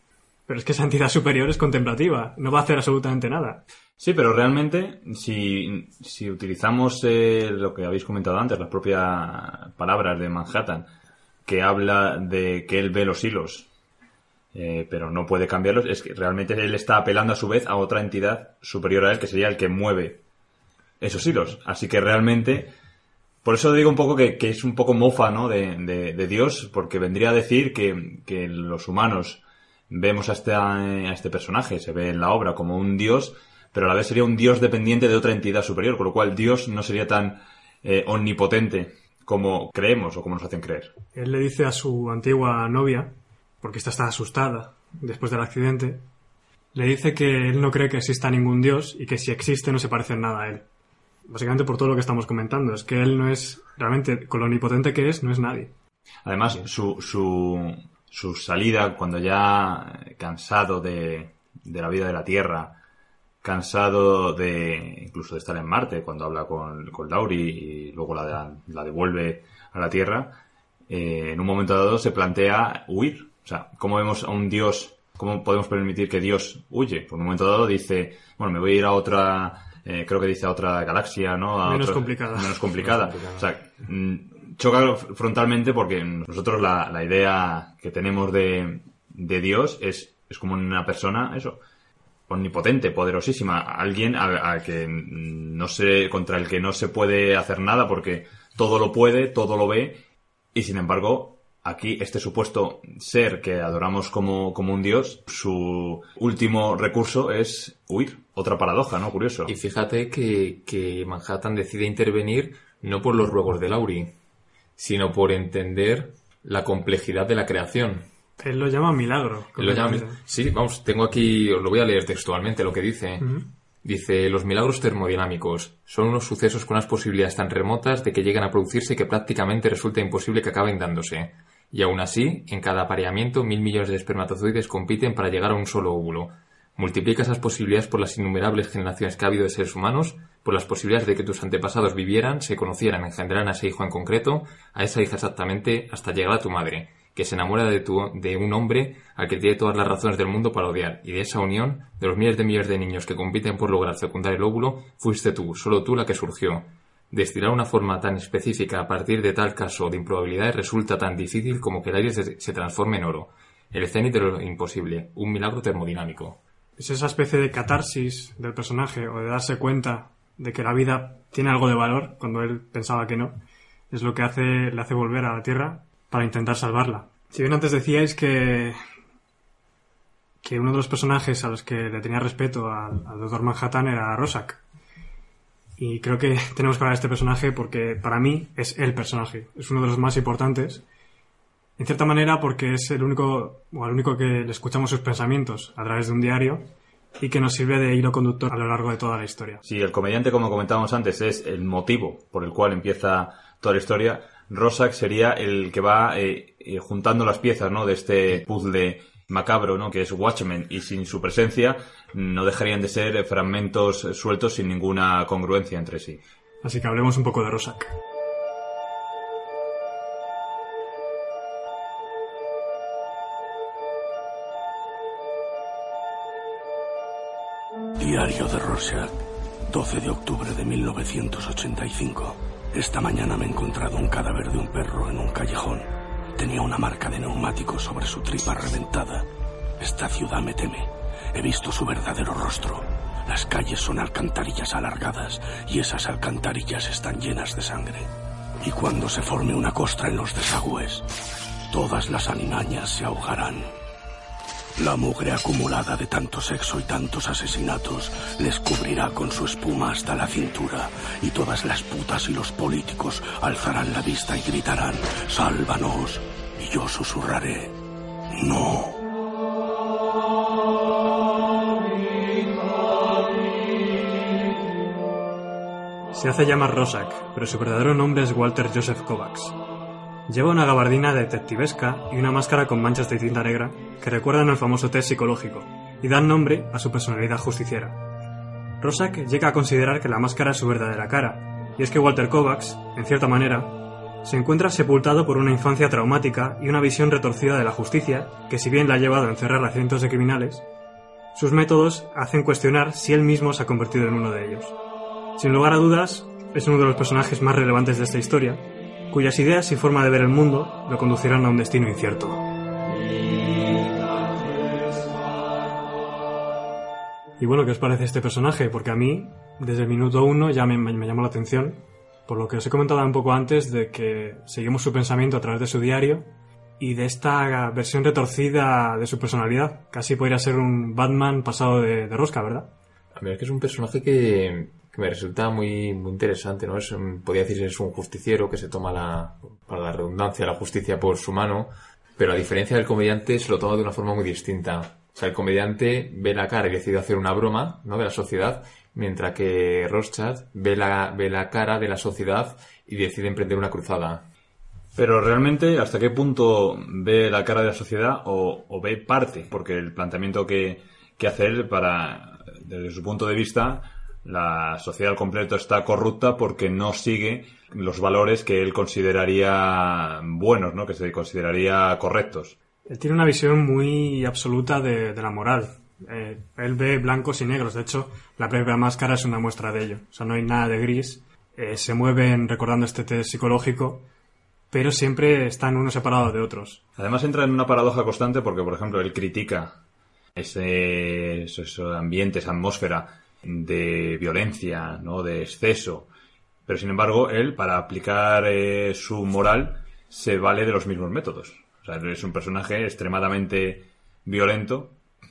Pero es que esa entidad superior es contemplativa, no va a hacer absolutamente nada. Sí, pero realmente, si, si utilizamos eh, lo que habéis comentado antes, las propias palabras de Manhattan, que habla de que él ve los hilos, eh, pero no puede cambiarlos, es que realmente él está apelando a su vez a otra entidad superior a él, que sería el que mueve esos hilos. Así que realmente, por eso digo un poco que, es un poco mofa, ¿no? De, de- de Dios, porque vendría a decir que, que los humanos vemos a este, a este personaje, se ve en la obra como un dios, pero a la vez sería un dios dependiente de otra entidad superior, con lo cual Dios no sería tan eh, omnipotente como creemos o como nos hacen creer. Él le dice a su antigua novia, porque esta está asustada después del accidente, le dice que él no cree que exista ningún dios y que si existe no se parece en nada a él. Básicamente por todo lo que estamos comentando, es que él no es, realmente, con lo omnipotente que es, no es nadie. Además, su, su, su salida cuando ya cansado de, de la vida de la Tierra, cansado de incluso de estar en Marte, cuando habla con, con Lauri y luego la, la devuelve a la Tierra, eh, en un momento dado se plantea huir. O sea, ¿cómo vemos a un Dios, cómo podemos permitir que Dios huye? Por un momento dado dice, bueno, me voy a ir a otra, eh, creo que dice a otra galaxia, ¿no? A Menos otro- complicada. Menos complicada. Menos complicada. O sea, mm, choca frontalmente porque nosotros la, la idea que tenemos de, de Dios es, es como una persona, eso, omnipotente, poderosísima, alguien a, que no se, contra el que no se puede hacer nada porque todo lo puede, todo lo ve, y sin embargo, aquí este supuesto ser que adoramos como, como un dios, su último recurso es huir. Otra paradoja, ¿no? Curioso. Y fíjate que, que Manhattan decide intervenir no por los ruegos de Laurie, sino por entender la complejidad de la creación. Él lo llama milagro. Lo llama- sí, vamos, tengo aquí, os lo voy a leer textualmente lo que dice. Dice, los milagros termodinámicos son unos sucesos con unas posibilidades tan remotas de que lleguen a producirse que prácticamente resulta imposible que acaben dándose. Y aún así, en cada apareamiento, mil millones de espermatozoides compiten para llegar a un solo óvulo. Multiplica esas posibilidades por las innumerables generaciones que ha habido de seres humanos, por las posibilidades de que tus antepasados vivieran, se conocieran, engendraran a ese hijo en concreto, a esa hija exactamente, hasta llegar a tu madre, que se enamora de, tu, de un hombre al que tiene todas las razones del mundo para odiar, y de esa unión, de los miles de millones de niños que compiten por lograr fecundar el óvulo, fuiste tú, solo tú la que surgió. Destilar una forma tan específica a partir de tal caso de improbabilidades resulta tan difícil como que el aire se, transforme en oro. El cenit de lo imposible, un milagro termodinámico. Es esa especie de catarsis del personaje o de darse cuenta de que la vida tiene algo de valor cuando él pensaba que no. Es lo que hace, le hace volver a la Tierra para intentar salvarla. Si bien antes decíais que que uno de los personajes a los que le tenía respeto al, Dr. Manhattan era Rorschach. Y creo que tenemos que hablar de este personaje porque para mí es el personaje. Es uno de los más importantes. En cierta manera porque es el único, o el único que le escuchamos sus pensamientos a través de un diario y que nos sirve de hilo conductor a lo largo de toda la historia. Si el comediante, como comentábamos antes, es el motivo por el cual empieza toda la historia, Rorschach sería el que va eh, eh, juntando las piezas ¿no? de este puzzle macabro, ¿no? que es Watchmen, y sin su presencia no dejarían de ser fragmentos sueltos sin ninguna congruencia entre sí. Así que hablemos un poco de Rorschach. Diario de Rorschach, 12 de octubre de 1985. Esta mañana me he encontrado un cadáver de un perro en un callejón. Tenía una marca de neumático sobre su tripa reventada. Esta ciudad me teme. He visto su verdadero rostro. Las calles son alcantarillas alargadas y esas alcantarillas están llenas de sangre. Y cuando se forme una costra en los desagües, todas las animañas se ahogarán. La mugre acumulada de tanto sexo y tantos asesinatos les cubrirá con su espuma hasta la cintura y todas las putas y los políticos alzarán la vista y gritarán, sálvanos. Y yo susurraré, no. Se hace llamar Rorschach, pero su verdadero nombre es Walter Joseph Kovacs. Lleva una gabardina detectivesca y una máscara con manchas de tinta negra que recuerdan al famoso test psicológico y dan nombre a su personalidad justiciera. Rorschach llega a considerar que la máscara es su verdadera cara, y es que Walter Kovacs, en cierta manera, se encuentra sepultado por una infancia traumática y una visión retorcida de la justicia, que si bien la ha llevado a encerrar a cientos de criminales, sus métodos hacen cuestionar si él mismo se ha convertido en uno de ellos. Sin lugar a dudas, es uno de los personajes más relevantes de esta historia, cuyas ideas y forma de ver el mundo lo conducirán a un destino incierto. Y bueno, ¿qué os parece este personaje? Porque a mí, desde el minuto uno, ya me, me llamó la atención, por lo que os he comentado un poco antes de que seguimos su pensamiento a través de su diario y de esta versión retorcida de su personalidad. Casi podría ser un Batman pasado de, de rosca, ¿verdad? A ver, que es un personaje que, que me resulta muy, muy interesante, ¿no? Es, podría decir es un justiciero que se toma la, para la redundancia, la justicia por su mano, pero a diferencia del comediante se lo toma de una forma muy distinta. O sea, el comediante ve la cara y decide hacer una broma, ¿no? De la sociedad, mientras que Rorschach ve la, ve la cara de la sociedad y decide emprender una cruzada. Pero realmente, ¿hasta qué punto ve la cara de la sociedad o, o ve parte? Porque el planteamiento que, que hace él para, desde su punto de vista, la sociedad al completo está corrupta porque no sigue los valores que él consideraría buenos, ¿no? Que se consideraría correctos. Él tiene una visión muy absoluta de, de la moral. Eh, él ve blancos y negros. De hecho, la propia máscara es una muestra de ello. O sea, no hay nada de gris. Eh, se mueven recordando este test psicológico pero siempre están unos separados de otros. Además entra en una paradoja constante porque, por ejemplo, él critica ese, ese, ese ambiente, esa atmósfera de violencia, ¿no? de exceso. Pero sin embargo, él, para aplicar eh, su moral, se vale de los mismos métodos. O sea, es un personaje extremadamente violento,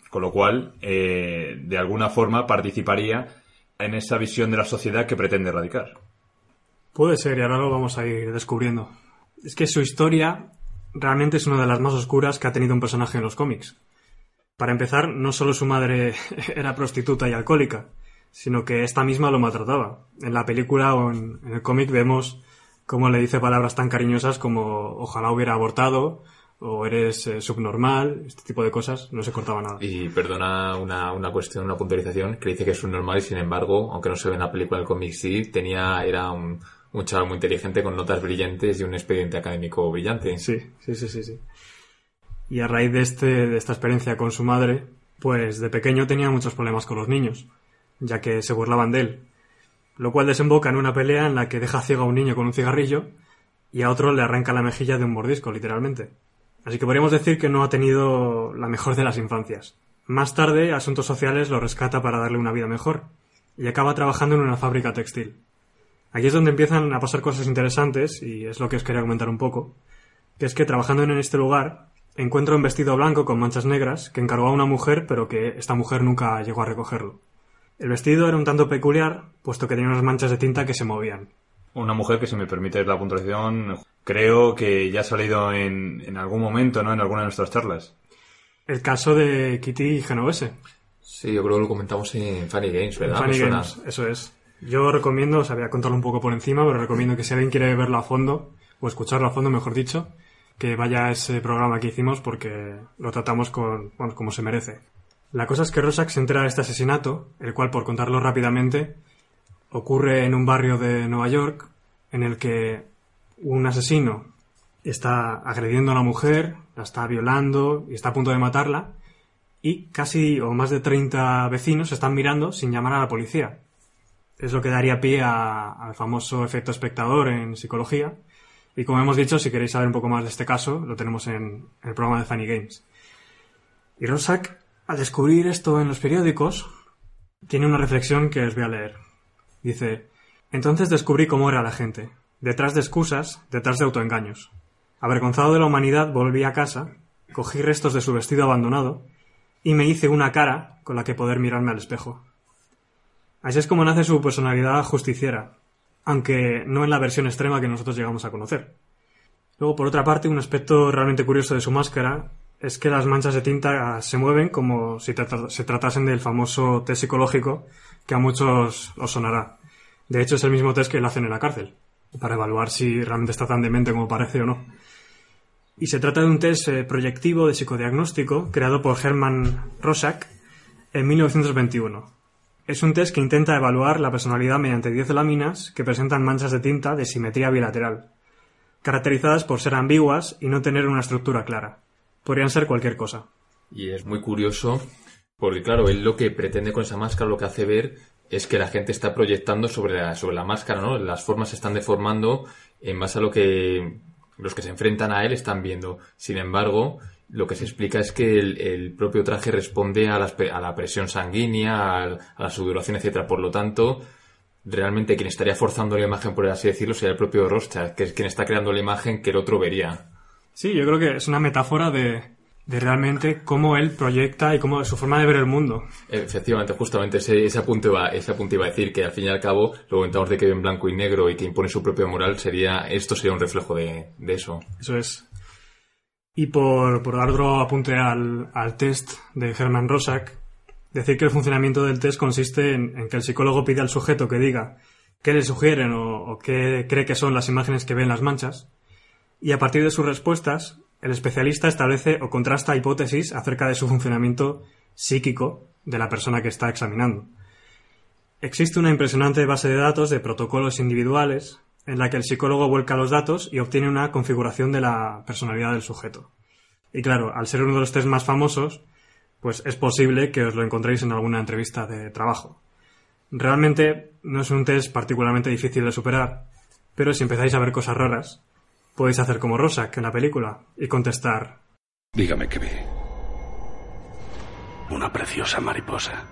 con lo cual, eh, de alguna forma, participaría en esa visión de la sociedad que pretende erradicar. Puede ser, y ahora lo vamos a ir descubriendo. Es que su historia realmente es una de las más oscuras que ha tenido un personaje en los cómics. Para empezar, no solo su madre era prostituta y alcohólica, sino que esta misma lo maltrataba. En la película o en, en el cómic vemos cómo le dice palabras tan cariñosas como ojalá hubiera abortado o eres eh, subnormal, este tipo de cosas, no se cortaba nada. Y perdona una, una cuestión, una puntualización, que dice que es un normal y sin embargo, aunque no se ve en la película del cómic, sí, tenía, era un, un chaval muy inteligente con notas brillantes y un expediente académico brillante. Sí, sí, sí, sí, sí. Y a raíz de, este, de esta experiencia con su madre, pues de pequeño tenía muchos problemas con los niños, ya que se burlaban de él. Lo cual desemboca en una pelea en la que deja ciego a un niño con un cigarrillo y a otro le arranca la mejilla de un mordisco, literalmente. Así que podríamos decir que no ha tenido la mejor de las infancias. Más tarde, Asuntos Sociales lo rescata para darle una vida mejor y acaba trabajando en una fábrica textil. Aquí es donde empiezan a pasar cosas interesantes y es lo que os quería comentar un poco, que es que trabajando en este lugar encuentra un vestido blanco con manchas negras que encargó a una mujer pero que esta mujer nunca llegó a recogerlo. El vestido era un tanto peculiar, puesto que tenía unas manchas de tinta que se movían. Una mujer que, si me permite la puntuación, creo que ya ha salido en, en algún momento, ¿no? En alguna de nuestras charlas. El caso de Kitty Genovese. Sí, yo creo que lo comentamos en Funny Games, ¿verdad? Funny. Games, eso es. Yo recomiendo, o sea, voy a contarlo un poco por encima, pero recomiendo que si alguien quiere verlo a fondo, o escucharlo a fondo, mejor dicho, que vaya a ese programa que hicimos porque lo tratamos con, bueno, como se merece. La cosa es que Rorschach se entera de este asesinato, el cual, por contarlo rápidamente, ocurre en un barrio de Nueva York en el que un asesino está agrediendo a una mujer, la está violando y está a punto de matarla, y casi o más de 30 vecinos están mirando sin llamar a la policía. Es lo que daría pie al famoso efecto espectador en psicología. Y como hemos dicho, si queréis saber un poco más de este caso, lo tenemos en el programa de Funny Games. Y Rorschach, al descubrir esto en los periódicos, tiene una reflexión que os voy a leer. Dice, entonces descubrí cómo era la gente, detrás de excusas, detrás de autoengaños. Avergonzado de la humanidad, volví a casa, cogí restos de su vestido abandonado y me hice una cara con la que poder mirarme al espejo. Así es como nace su personalidad justiciera, aunque no en la versión extrema que nosotros llegamos a conocer. Luego, por otra parte, un aspecto realmente curioso de su máscara es que las manchas de tinta se mueven como si se tratasen del famoso test psicológico que a muchos os sonará. De hecho, es el mismo test que le hacen en la cárcel, para evaluar si realmente está tan demente como parece o no. Y se trata de un test eh, proyectivo de psicodiagnóstico creado por Hermann Rorschach en 1921. Es un test que intenta evaluar la personalidad mediante 10 láminas que presentan manchas de tinta de simetría bilateral, caracterizadas por ser ambiguas y no tener una estructura clara. Podrían ser cualquier cosa. Y es muy curioso porque, claro, él lo que pretende con esa máscara, lo que hace ver es que la gente está proyectando sobre la, sobre la máscara, ¿no? Las formas se están deformando en base a lo que los que se enfrentan a él están viendo. Sin embargo, lo que se explica es que el, el propio traje responde a, las a la presión sanguínea, al- a, la sudoración, etcétera. Por lo tanto, realmente quien estaría forzando la imagen, por así decirlo, sería el propio Rorschach, que es quien está creando la imagen que el otro vería. Sí, yo creo que es una metáfora de, de realmente cómo él proyecta y cómo su forma de ver el mundo. Efectivamente, justamente ese, ese, apunte iba, ese apunte iba a decir que al fin y al cabo lo comentamos de que en blanco y negro y que impone su propia moral, sería esto sería un reflejo de, de eso. Eso es. Y por, por dar otro apunte al, al test de Hermann Rorschach, decir que el funcionamiento del test consiste en, que el psicólogo pide al sujeto que diga qué le sugieren o, o qué cree que son las imágenes que ve en las manchas, y a partir de sus respuestas, el especialista establece o contrasta hipótesis acerca de su funcionamiento psíquico de la persona que está examinando. Existe una impresionante base de datos de protocolos individuales en la que el psicólogo vuelca los datos y obtiene una configuración de la personalidad del sujeto. Y claro, al ser uno de los test más famosos, pues es posible que os lo encontréis en alguna entrevista de trabajo. Realmente no es un test particularmente difícil de superar, pero si empezáis a ver cosas raras, podéis hacer como Rorschach en la película y contestar Dígame qué ve. Una preciosa mariposa.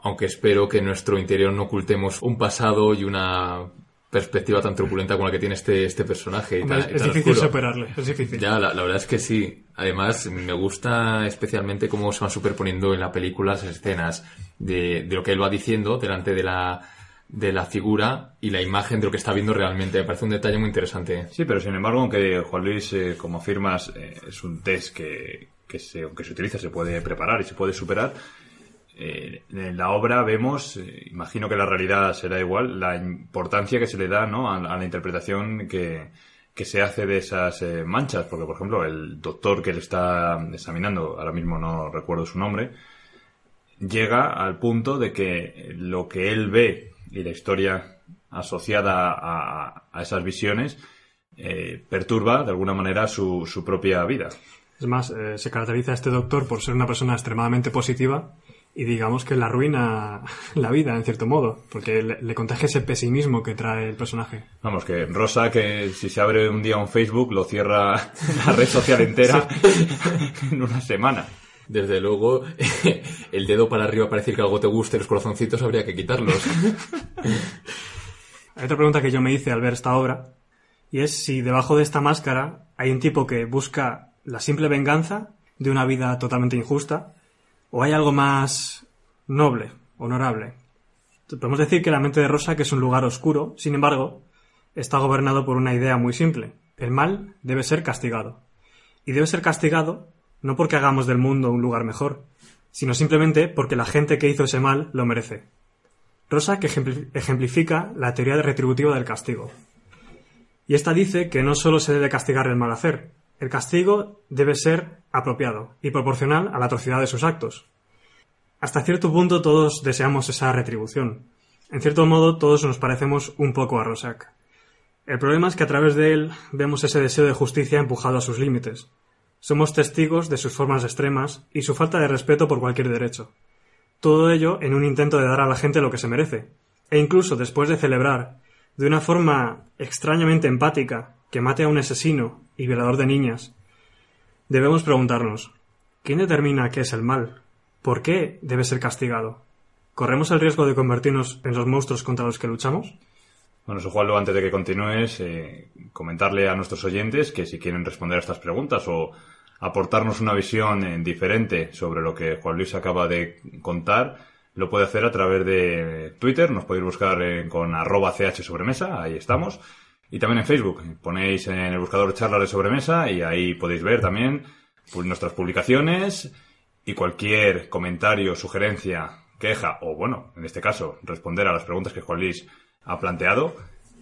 Aunque espero que en nuestro interior no ocultemos un pasado y una perspectiva tan truculenta como la que tiene este, este personaje. y Hombre, tan- y es difícil oscuro. superarle, es difícil. Ya, la, la verdad es que sí. Además, me gusta especialmente cómo se van superponiendo en la película las escenas de, de lo que él va diciendo delante de la, de la figura y la imagen de lo que está viendo realmente. Me parece un detalle muy interesante. Sí, pero sin embargo, aunque Juan Luis, eh, como afirmas, eh, es un test que, que se, aunque se utiliza, se puede preparar y se puede superar, eh, en la obra vemos, eh, imagino que la realidad será igual, la importancia que se le da ¿no? a, la interpretación que, que se hace de esas eh, manchas, porque por ejemplo el doctor que le está examinando, ahora mismo no recuerdo su nombre, llega al punto de que lo que él ve y la historia asociada a, a esas visiones perturba de alguna manera su, su propia vida. Es más, se caracteriza a este doctor por ser una persona extremadamente positiva y digamos que le arruina la vida, en cierto modo, porque le, le contagia ese pesimismo que trae el personaje. Vamos, que Rosa, que si se abre un día un Facebook, lo cierra la red social entera en una semana. Desde luego, el dedo para arriba para decir que algo te guste, los corazoncitos habría que quitarlos. Hay otra pregunta que yo me hice al ver esta obra, y es si debajo de esta máscara hay un tipo que busca la simple venganza de una vida totalmente injusta, o hay algo más noble, honorable. Podemos decir que la mente de Rosa que es un lugar oscuro, sin embargo, está gobernado por una idea muy simple. El mal debe ser castigado. Y debe ser castigado no porque hagamos del mundo un lugar mejor, sino simplemente porque la gente que hizo ese mal lo merece. Rosa que ejempli- ejemplifica la teoría retributiva del castigo. Y esta dice que no solo se debe castigar el mal hacer, el castigo debe ser apropiado y proporcional a la atrocidad de sus actos. Hasta cierto punto todos deseamos esa retribución. En cierto modo todos nos parecemos un poco a Rorschach. El problema es que a través de él vemos ese deseo de justicia empujado a sus límites. Somos testigos de sus formas extremas y su falta de respeto por cualquier derecho. Todo ello en un intento de dar a la gente lo que se merece. E incluso después de celebrar, de una forma extrañamente empática, que mate a un asesino y violador de niñas, debemos preguntarnos, ¿quién determina qué es el mal? ¿Por qué debe ser castigado? ¿Corremos el riesgo de convertirnos en los monstruos contra los que luchamos? Bueno, eso, Juanlo, antes de que continúes, eh, comentarle a nuestros oyentes que si quieren responder a estas preguntas o aportarnos una visión eh, diferente sobre lo que Juan Luis acaba de contar, lo puede hacer a través de Twitter, nos podéis buscar eh, con arroba ch sobremesa, ahí estamos, y también en Facebook, ponéis en el buscador charlas de sobremesa y ahí podéis ver también pues, nuestras publicaciones y cualquier comentario, sugerencia, queja o, bueno, en este caso, responder a las preguntas que Juan Luis ha planteado,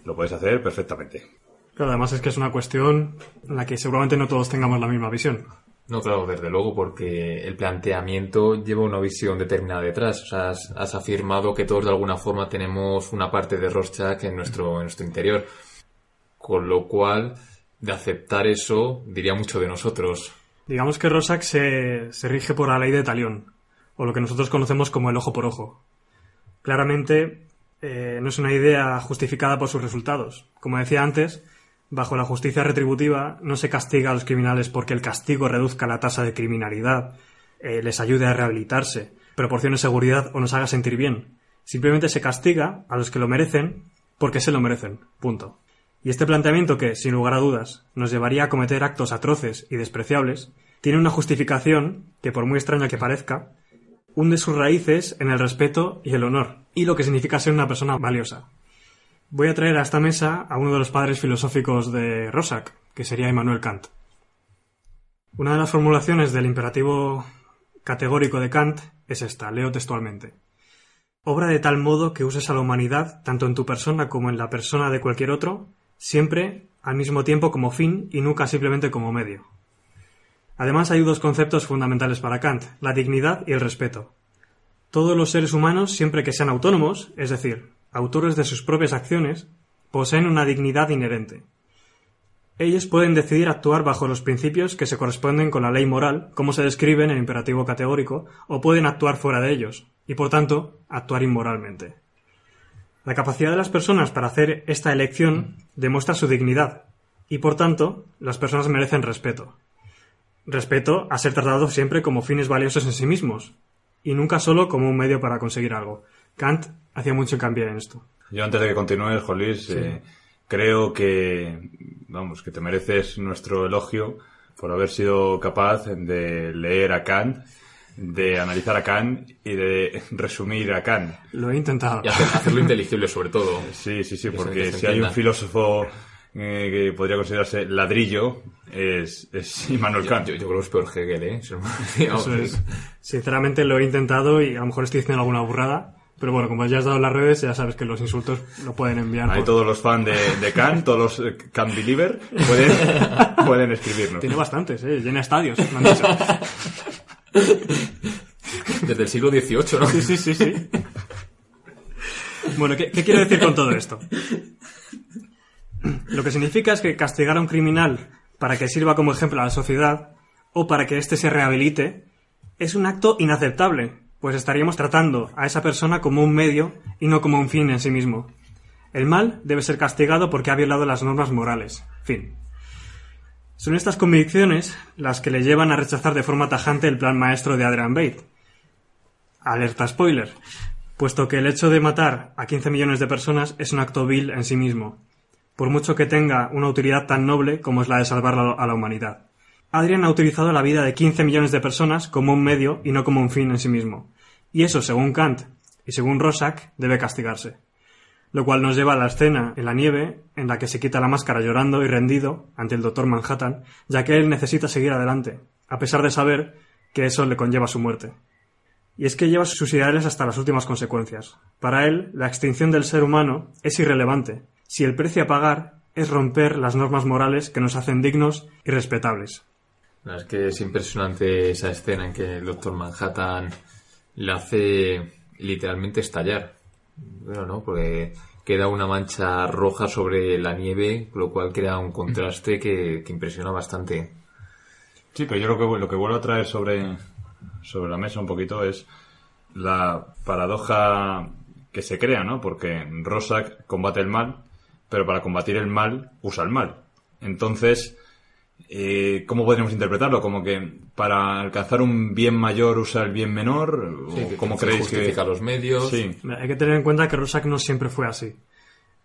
lo podéis hacer perfectamente. Pero además es que es una cuestión en la que seguramente no todos tengamos la misma visión. No, claro, desde luego, porque el planteamiento lleva una visión determinada detrás. O sea, has, has afirmado que todos de alguna forma tenemos una parte de Rorschach en nuestro, en nuestro interior. Con lo cual, de aceptar eso, diría mucho de nosotros. Digamos que se, se rige por la ley de Talión, o lo que nosotros conocemos como el ojo por ojo. Claramente, eh, no es una idea justificada por sus resultados. Como decía antes, bajo la justicia retributiva no se castiga a los criminales porque el castigo reduzca la tasa de criminalidad, eh, les ayude a rehabilitarse, proporcione seguridad o nos haga sentir bien. Simplemente se castiga a los que lo merecen porque se lo merecen. Punto. Y este planteamiento que, sin lugar a dudas, nos llevaría a cometer actos atroces y despreciables, tiene una justificación que, por muy extraña que parezca, hunde sus raíces en el respeto y el honor, y lo que significa ser una persona valiosa. Voy a traer a esta mesa a uno de los padres filosóficos de Rorschach, que sería Immanuel Kant. Una de las formulaciones del imperativo categórico de Kant es esta, leo textualmente. Obra de tal modo que uses a la humanidad, tanto en tu persona como en la persona de cualquier otro, siempre al mismo tiempo como fin y nunca simplemente como medio. Además hay dos conceptos fundamentales para Kant, la dignidad y el respeto. Todos los seres humanos, siempre que sean autónomos, es decir, autores de sus propias acciones, poseen una dignidad inherente. Ellos pueden decidir actuar bajo los principios que se corresponden con la ley moral, como se describe en el imperativo categórico, o pueden actuar fuera de ellos, y por tanto, actuar inmoralmente. La capacidad de las personas para hacer esta elección demuestra su dignidad, Y por tanto, las personas merecen respeto. Respeto a ser tratados siempre como fines valiosos en sí mismos, y nunca solo como un medio para conseguir algo. Kant hacía mucho hincapié en esto. Yo antes de que continúes, Jolis, Sí. eh, creo que, vamos, que te mereces nuestro elogio por haber sido capaz de leer a Kant, de analizar a Kant y de resumir a Kant. Lo he intentado. Y hacer- hacerlo inteligible, sobre todo. Sí, sí, sí, porque si hay un filósofo eh, que podría considerarse ladrillo, es, es Immanuel Yo, Kant. yo- yo creo que es peor Hegel, ¿eh? Eso- es. Sinceramente lo he intentado y a lo mejor estoy diciendo alguna burrada, pero bueno, como ya has dado las redes, ya sabes que los insultos lo pueden enviar. Ahí por- todos los fans de, de Kant, todos los eh, Kant Believer, pueden, pueden escribirnos. Tiene bastantes, ¿eh? Llena estadios, me han dicho. Desde el siglo XVIII, ¿no? Sí, sí, sí, sí. Bueno, ¿qué, qué quiero decir con todo esto? Lo que significa es que castigar a un criminal para que sirva como ejemplo a la sociedad o para que éste se rehabilite es un acto inaceptable, pues estaríamos tratando a esa persona como un medio y no como un fin en sí mismo. El mal debe ser castigado porque ha violado las normas morales. Fin. Son estas convicciones las que le llevan a rechazar de forma tajante el plan maestro de Adrian Bate. Alerta spoiler, puesto que el hecho de matar a 15 millones de personas es un acto vil en sí mismo, por mucho que tenga una utilidad tan noble como es la de salvar a la humanidad. Adrian ha utilizado la vida de 15 millones de personas como un medio y no como un fin en sí mismo. Y eso, según Kant y según Rorschach, debe castigarse. Lo cual nos lleva a la escena en la nieve en la que se quita la máscara llorando y rendido ante el doctor Manhattan, ya que él necesita seguir adelante, a pesar de saber que eso le conlleva su muerte. Y es que lleva sus ideales hasta las últimas consecuencias. Para él, la extinción del ser humano es irrelevante, si el precio a pagar es romper las normas morales que nos hacen dignos y respetables. Es que es impresionante esa escena en que el Doctor Manhattan le hace literalmente estallar. Bueno, ¿no? Porque queda una mancha roja sobre la nieve, lo cual crea un contraste que, que impresiona bastante. Sí, pero yo lo que, lo que vuelvo a traer sobre, sobre la mesa un poquito es la paradoja que se crea, ¿no? Porque Rorschach combate el mal, pero para combatir el mal usa el mal. Entonces, eh, ¿cómo podríamos interpretarlo? ¿Como que para alcanzar un bien mayor usa el bien menor? Sí, ¿O que ¿Cómo se creéis que...? justifica los medios. Sí. Hay que tener en cuenta que Rorschach no siempre fue así.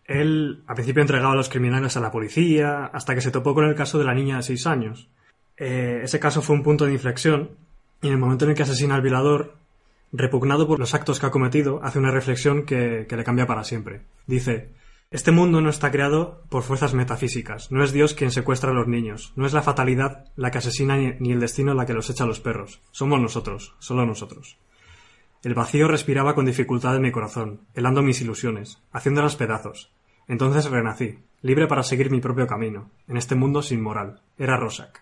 Él al principio entregaba a los criminales a la policía, hasta que se topó con el caso de la niña de 6 años. Eh, ese caso fue un punto de inflexión, y en el momento en el que asesina al violador, repugnado por los actos que ha cometido, hace una reflexión que, que le cambia para siempre. Dice, este mundo no está creado por fuerzas metafísicas, no es Dios quien secuestra a los niños, no es la fatalidad la que asesina ni, el destino la que los echa a los perros, somos nosotros, solo nosotros. El vacío respiraba con dificultad en mi corazón, helando mis ilusiones, haciéndolas pedazos. Entonces renací, libre para seguir mi propio camino, en este mundo sin moral. Era Rorschach.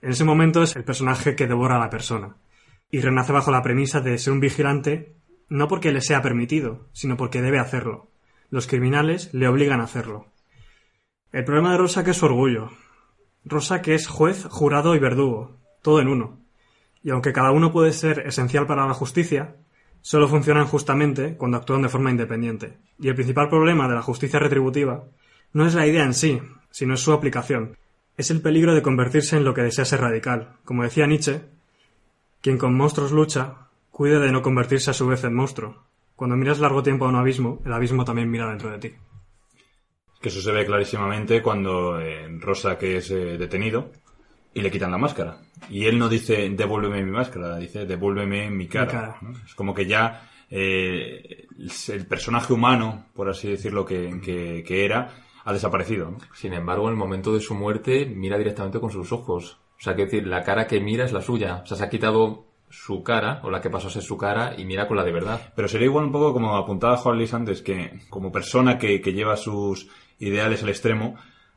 En ese momento es el personaje que devora a la persona, y renace bajo la premisa de ser un vigilante no porque le sea permitido, sino porque debe hacerlo. Los criminales le obligan a hacerlo. El problema de Rorschach es su orgullo. Rorschach es juez, jurado y verdugo, todo en uno. Y aunque cada uno puede ser esencial para la justicia, solo funcionan justamente cuando actúan de forma independiente. Y el principal problema de la justicia retributiva no es la idea en sí, sino es su aplicación. Es el peligro de convertirse en lo que desea ser radical. Como decía Nietzsche, quien con monstruos lucha, cuide de no convertirse a su vez en monstruo. Cuando miras largo tiempo a un abismo, el abismo también mira dentro de ti. Que eso se ve clarísimamente cuando eh, Rosa que es eh, detenido y le quitan la máscara. Y él no dice devuélveme mi máscara, dice devuélveme mi cara. cara. ¿no? Es como que ya eh, el personaje humano, por así decirlo, que, que- que era, ha desaparecido. ¿no? Sin embargo, en el momento de su muerte, mira directamente con sus ojos. O sea, que decir, la cara que mira es la suya. O sea, se ha quitado su cara, o la que pasó a ser su cara, y mira con la de verdad. Pero sería igual un poco como apuntaba Luis antes, que como persona que, lleva sus ideales al extremo,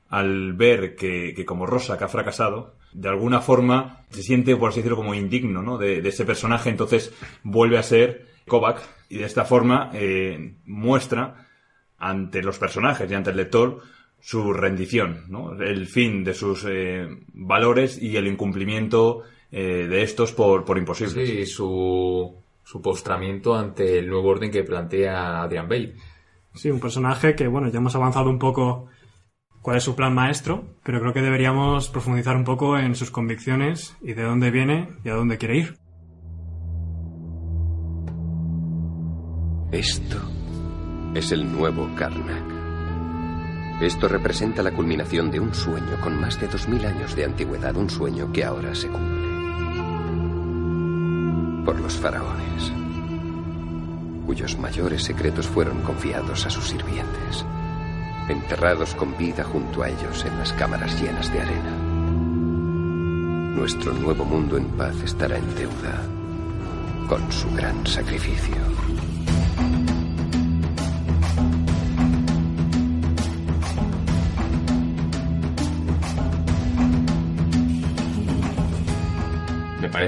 al ver que, como Rosa, que ha fracasado, de alguna forma se siente, por así decirlo, como indigno ¿no? de, de ese personaje, entonces vuelve a ser Kovac y de esta forma eh, muestra ante los personajes y ante el lector su rendición, ¿no? el fin de sus eh, valores y el incumplimiento eh, de estos por, por imposibles. Sí, su, su postramiento ante el nuevo orden que plantea Adrian Bale. Sí, un personaje que, bueno, ya hemos avanzado un poco cuál es su plan maestro, pero creo que deberíamos profundizar un poco en sus convicciones y de dónde viene y a dónde quiere ir. Esto es el nuevo Karnak. Esto representa la culminación de un sueño con más de 2000 años de antigüedad, un sueño que ahora se cumple. Por los faraones, cuyos mayores secretos fueron confiados a sus sirvientes, enterrados con vida junto a ellos en las cámaras llenas de arena. Nuestro nuevo mundo en paz estará en deuda con su gran sacrificio.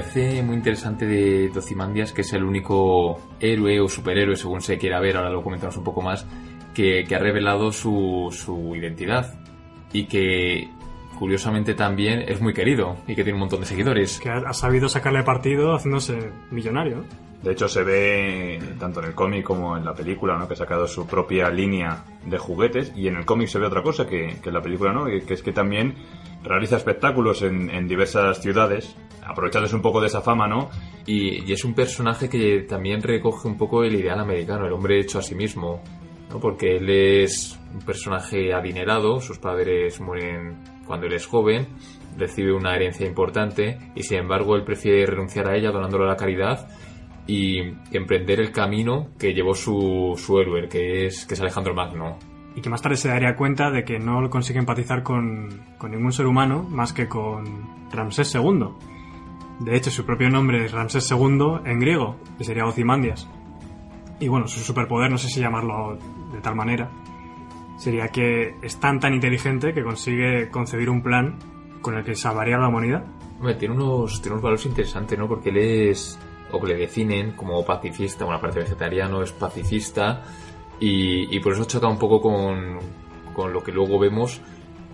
Parece muy interesante de Docimandias, que es el único héroe o superhéroe, según se quiera ver, ahora lo comentamos un poco más, que, ha revelado su identidad y que curiosamente también es muy querido y que tiene un montón de seguidores. Que ha, sabido sacarle partido haciéndose millonario. De hecho, se ve tanto en el cómic como en la película, ¿no? Que ha sacado su propia línea de juguetes. Y en el cómic se ve otra cosa que, que en la película, ¿no? Que es que también realiza espectáculos en, en diversas ciudades, aprovechándose un poco de esa fama, ¿no? Y, y es un personaje que también recoge un poco el ideal americano, el hombre hecho a sí mismo. ¿no? Porque él es un personaje adinerado, sus padres mueren cuando él es joven, recibe una herencia importante y sin embargo él prefiere renunciar a ella donándolo a la caridad y emprender el camino que llevó su, su héroe, que es, que es Alejandro Magno. Y que más tarde se daría cuenta de que no consigue empatizar con, con ningún ser humano más que con Ramsés II. De hecho, su propio nombre es Ramsés II en griego, que sería Ozymandias. Y bueno, su superpoder, no sé si llamarlo de tal manera, sería que es tan tan inteligente que consigue concebir un plan con el que salvaría a la humanidad. Tiene unos, tiene unos valores interesantes, ¿no? Porque él es, o que le definen como pacifista, bueno, aparte vegetariano, es pacifista, y, y por eso choca un poco con, con lo que luego vemos,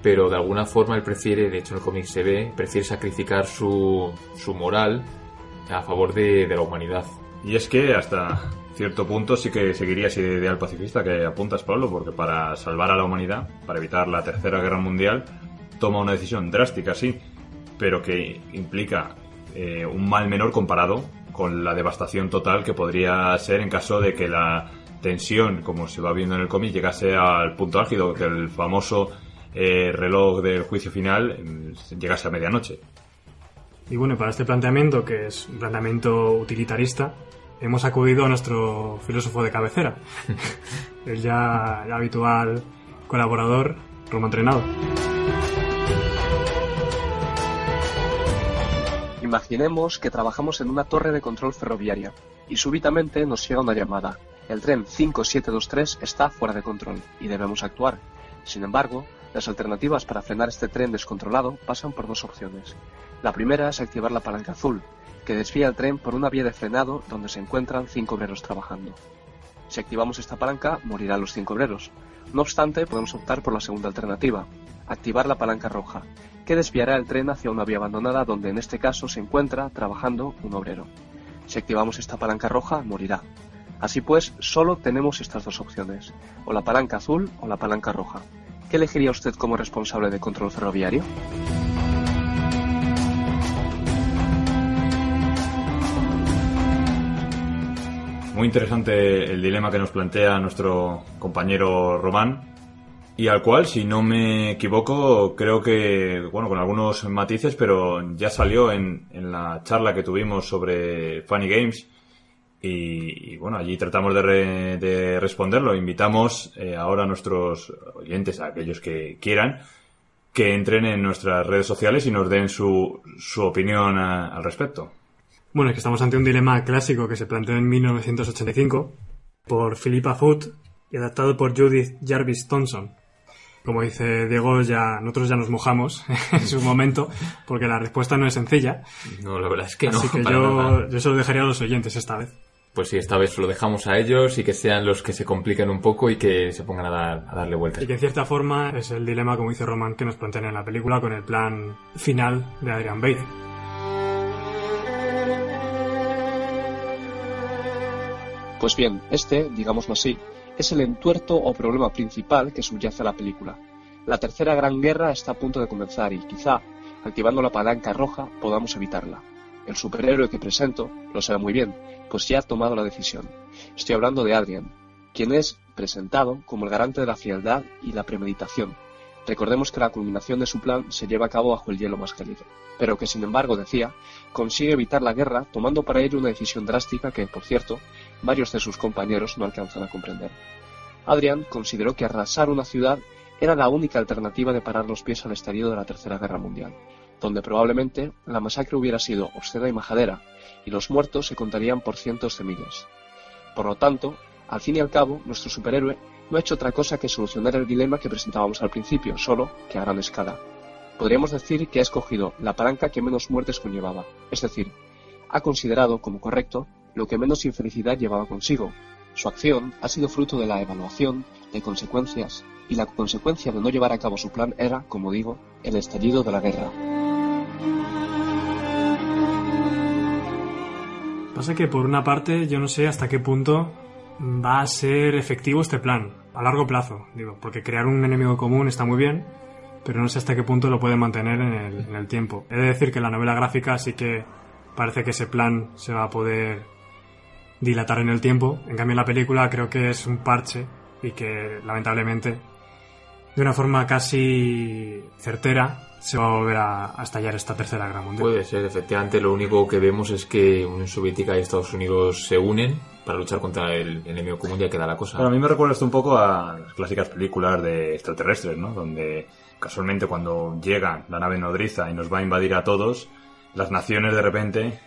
pero de alguna forma él prefiere, de hecho en el cómic se ve, prefiere sacrificar su, su moral a favor de, de la humanidad. Y es que hasta cierto punto sí que seguiría ese ideal pacifista que apuntas, Pablo, porque para salvar a la humanidad, para evitar la Tercera Guerra Mundial, toma una decisión drástica, sí, pero que implica eh, un mal menor comparado con la devastación total que podría ser en caso de que la tensión, como se va viendo en el cómic, llegase al punto álgido, que el famoso eh, reloj del juicio final eh, llegase a medianoche. Y bueno, para este planteamiento, que es un planteamiento utilitarista, hemos acudido a nuestro filósofo de cabecera, el ya, ya habitual colaborador, Roma Entrenado. Imaginemos que trabajamos en una torre de control ferroviaria y súbitamente nos llega una llamada. El tren 5723 está fuera de control y debemos actuar. Sin embargo, las alternativas para frenar este tren descontrolado pasan por dos opciones. La primera es activar la palanca azul, que desvía el tren por una vía de frenado donde se encuentran cinco obreros trabajando. Si activamos esta palanca, morirán los cinco obreros. No obstante, podemos optar por la segunda alternativa, activar la palanca roja, que desviará el tren hacia una vía abandonada donde en este caso se encuentra trabajando un obrero. Si activamos esta palanca roja, morirá. Así pues, solo tenemos estas dos opciones, o la palanca azul o la palanca roja. ¿Qué elegiría usted como responsable de control ferroviario? Muy interesante el dilema que nos plantea nuestro compañero Román y al cual, si no me equivoco, creo que, bueno, con algunos matices, pero ya salió en, en la charla que tuvimos sobre Funny Games y, bueno, allí tratamos de, re- de responderlo. Invitamos eh, ahora a nuestros oyentes, a aquellos que quieran, que entren en nuestras redes sociales y nos den su, su opinión a- al respecto. Bueno, es que estamos ante un dilema clásico que se planteó en 1985 por Philippa Foot y adaptado por Judith Jarvis Thompson. Como dice Diego, ya, nosotros ya nos mojamos en su momento porque la respuesta no es sencilla. No, la verdad es que no. Así que yo, yo se lo dejaría a los oyentes esta vez. Pues sí, esta vez lo dejamos a ellos y que sean los que se compliquen un poco y que se pongan a, dar- a darle vueltas. Y que en cierta forma es el dilema, como dice Roman, que nos plantean en la película con el plan final de Adrian Bate. Pues bien, este, digámoslo así, es el entuerto o problema principal que subyace a la película. La tercera gran guerra está a punto de comenzar y quizá, activando la palanca roja, podamos evitarla. El superhéroe que presento lo sabe muy bien, pues ya ha tomado la decisión. Estoy hablando de Adrian, quien es presentado como el garante de la frialdad y la premeditación. Recordemos que la culminación de su plan se lleva a cabo bajo el hielo más cálido, pero que sin embargo, decía, consigue evitar la guerra tomando para ello una decisión drástica que, por cierto, varios de sus compañeros no alcanzan a comprender. Adrian consideró que arrasar una ciudad era la única alternativa de parar los pies al estallido de la Tercera Guerra Mundial, donde probablemente la masacre hubiera sido obscena y majadera, y los muertos se contarían por cientos de miles. Por lo tanto, al fin y al cabo, nuestro superhéroe no ha hecho otra cosa que solucionar el dilema que presentábamos al principio, solo que a gran escala. Podríamos decir que ha escogido la palanca que menos muertes conllevaba, es decir, ha considerado como correcto lo que menos infelicidad llevaba consigo. Su acción ha sido fruto de la evaluación de consecuencias, y la consecuencia de no llevar a cabo su plan era, como digo, el estallido de la guerra. Pasa que por una parte yo no sé hasta qué punto va a ser efectivo este plan, a largo plazo, digo, porque crear un enemigo común está muy bien, pero no sé hasta qué punto lo puede mantener en el, en el tiempo. He de decir que la novela gráfica sí que parece que ese plan se va a poder dilatar en el tiempo, en cambio en la película creo que es un parche y que lamentablemente de una forma casi certera se va a volver a, a estallar esta tercera guerra mundial. Puede ser, efectivamente, lo único que vemos es que Unión Soviética y Estados Unidos se unen para luchar contra el enemigo común ya queda la cosa. Bueno, a mí me recuerda esto un poco a las clásicas películas de extraterrestres, ¿no? Donde casualmente cuando llega la nave nodriza y nos va a invadir a todos, las naciones de repente,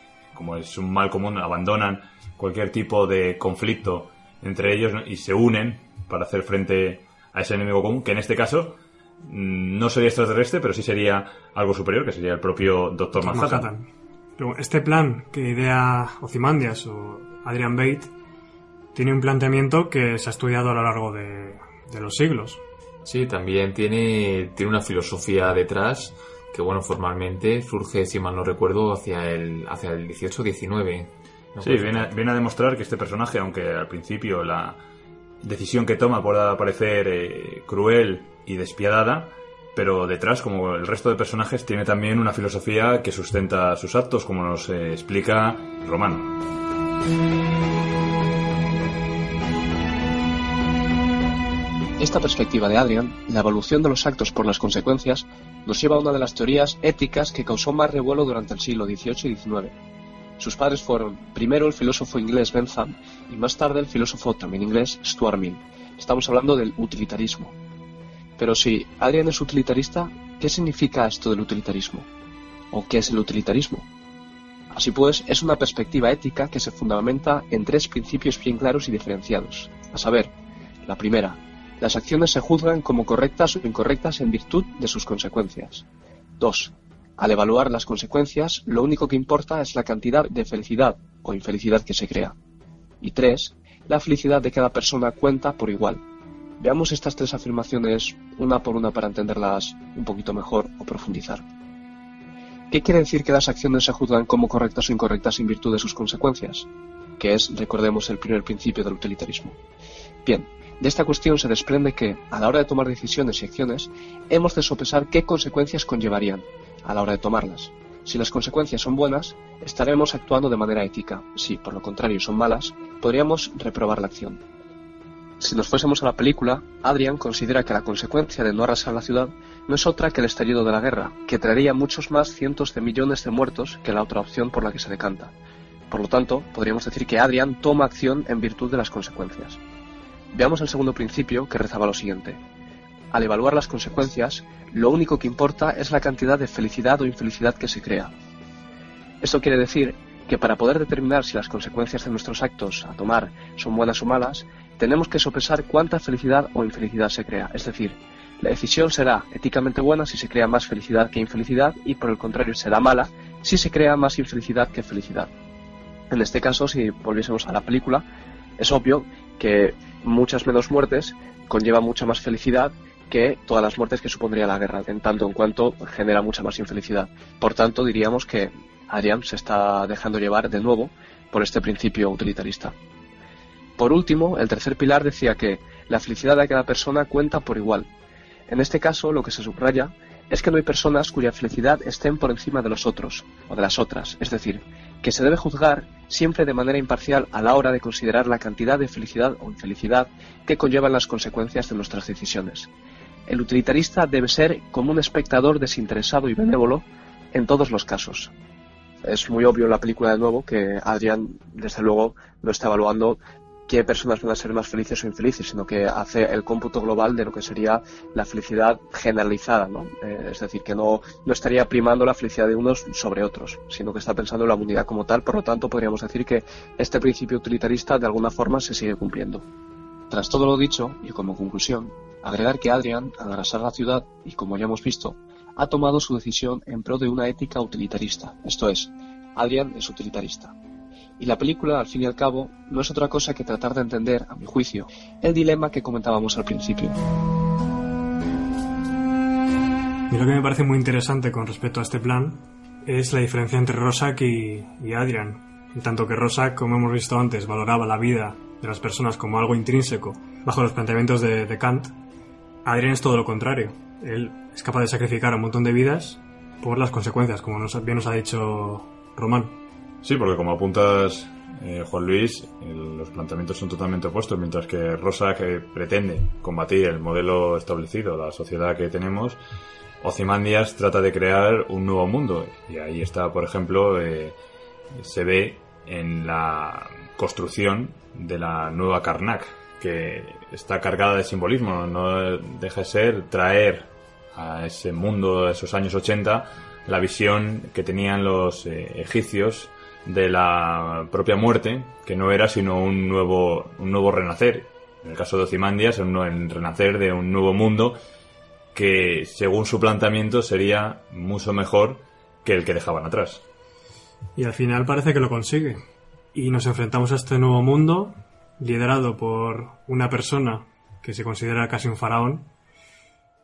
como es un mal común, abandonan cualquier tipo de conflicto entre ellos y se unen para hacer frente a ese enemigo común, que en este caso mm, no sería extraterrestre, pero sí sería algo superior, que sería el propio Doctor Manhattan. Manhattan. Pero este plan que idea Ozymandias o Adrian Bate tiene un planteamiento que se ha estudiado a lo largo de, de los siglos. Sí, también tiene, tiene una filosofía detrás que, bueno, formalmente surge, si mal no recuerdo, hacia el, hacia el 18-19. No Sí, viene viene a demostrar que este personaje, aunque al principio la decisión que toma pueda parecer eh, cruel y despiadada, pero detrás, como el resto de personajes, tiene también una filosofía que sustenta sus actos, como nos eh, explica Romano. Esta perspectiva de Adrian, la evolución de los actos por las consecuencias, nos lleva a una de las teorías éticas que causó más revuelo durante el siglo XVIII y XIX. Sus padres fueron, primero el filósofo inglés Bentham y más tarde el filósofo también inglés Stuart Mill. Estamos hablando del utilitarismo. Pero si Adrian es utilitarista, ¿qué significa esto del utilitarismo? ¿O qué es el utilitarismo? Así pues, es una perspectiva ética que se fundamenta en tres principios bien claros y diferenciados. A saber, la primera, las acciones se juzgan como correctas o incorrectas en virtud de sus consecuencias. 2. Al evaluar las consecuencias, lo único que importa es la cantidad de felicidad o infelicidad que se crea. Y 3. La felicidad de cada persona cuenta por igual. Veamos estas tres afirmaciones una por una para entenderlas un poquito mejor o profundizar. ¿Qué quiere decir que las acciones se juzgan como correctas o incorrectas en virtud de sus consecuencias? Que es, recordemos, el primer principio del utilitarismo. Bien, de esta cuestión se desprende que, a la hora de tomar decisiones y acciones, hemos de sopesar qué consecuencias conllevarían a la hora de tomarlas. Si las consecuencias son buenas, estaremos actuando de manera ética. Si, por lo contrario, son malas, podríamos reprobar la acción. Si nos fuésemos a la película, Adrian considera que la consecuencia de no arrasar la ciudad no es otra que el estallido de la guerra, que traería muchos más cientos de millones de muertos que la otra opción por la que se decanta. Por lo tanto, podríamos decir que Adrian toma acción en virtud de las consecuencias. Veamos el segundo principio que rezaba lo siguiente. Al evaluar las consecuencias, lo único que importa es la cantidad de felicidad o infelicidad que se crea. Esto quiere decir que para poder determinar si las consecuencias de nuestros actos a tomar son buenas o malas, tenemos que sopesar cuánta felicidad o infelicidad se crea. Es decir, la decisión será éticamente buena si se crea más felicidad que infelicidad y por el contrario será mala si se crea más infelicidad que felicidad. En este caso, si volviésemos a la película, es obvio que muchas menos muertes conlleva mucha más felicidad que todas las muertes que supondría la guerra, en tanto en cuanto genera mucha más infelicidad. Por tanto, diríamos que Adrian se está dejando llevar de nuevo por este principio utilitarista. Por último, el tercer pilar decía que la felicidad de cada persona cuenta por igual. En este caso, lo que se subraya es que no hay personas cuya felicidad estén por encima de los otros o de las otras, es decir, que se debe juzgar siempre de manera imparcial a la hora de considerar la cantidad de felicidad o infelicidad que conllevan las consecuencias de nuestras decisiones. El utilitarista debe ser como un espectador desinteresado y benévolo en todos los casos. Es muy obvio en la película de nuevo que Adrian, desde luego, no está evaluando qué personas van a ser más felices o infelices, sino que hace el cómputo global de lo que sería la felicidad generalizada, ¿no? Eh, es decir, que no, no estaría primando la felicidad de unos sobre otros, sino que está pensando en la unidad como tal, por lo tanto podríamos decir que este principio utilitarista de alguna forma se sigue cumpliendo. Tras todo lo dicho, y como conclusión, agregar que Adrian, al arrasar la ciudad, y como ya hemos visto, ha tomado su decisión en pro de una ética utilitarista, esto es, Adrian es utilitarista. Y la película, al fin y al cabo, no es otra cosa que tratar de entender, a mi juicio, el dilema que comentábamos al principio. Y lo que me parece muy interesante con respecto a este plan es la diferencia entre Rosak y, y Adrian. En tanto que Rosak, como hemos visto antes, valoraba la vida de las personas como algo intrínseco bajo los planteamientos de, de Kant, Adrian es todo lo contrario. Él es capaz de sacrificar un montón de vidas por las consecuencias, como bien nos ha dicho Román. Sí, porque como apuntas, eh, Juan Luis, los planteamientos son totalmente opuestos, mientras que Rosa, que pretende combatir el modelo establecido, la sociedad que tenemos, Ozymandias trata de crear un nuevo mundo. Y ahí está, por ejemplo, eh, se ve en la construcción de la nueva Karnak, que está cargada de simbolismo, no deja de ser traer a ese mundo de esos años 80 la visión que tenían los eh, egipcios de la propia muerte, que no era sino un nuevo, un nuevo renacer. En el caso de Ozymandias, un renacer de un nuevo mundo que, según su planteamiento, sería mucho mejor que el que dejaban atrás. Y al final parece que lo consigue. Y nos enfrentamos a este nuevo mundo liderado por una persona que se considera casi un faraón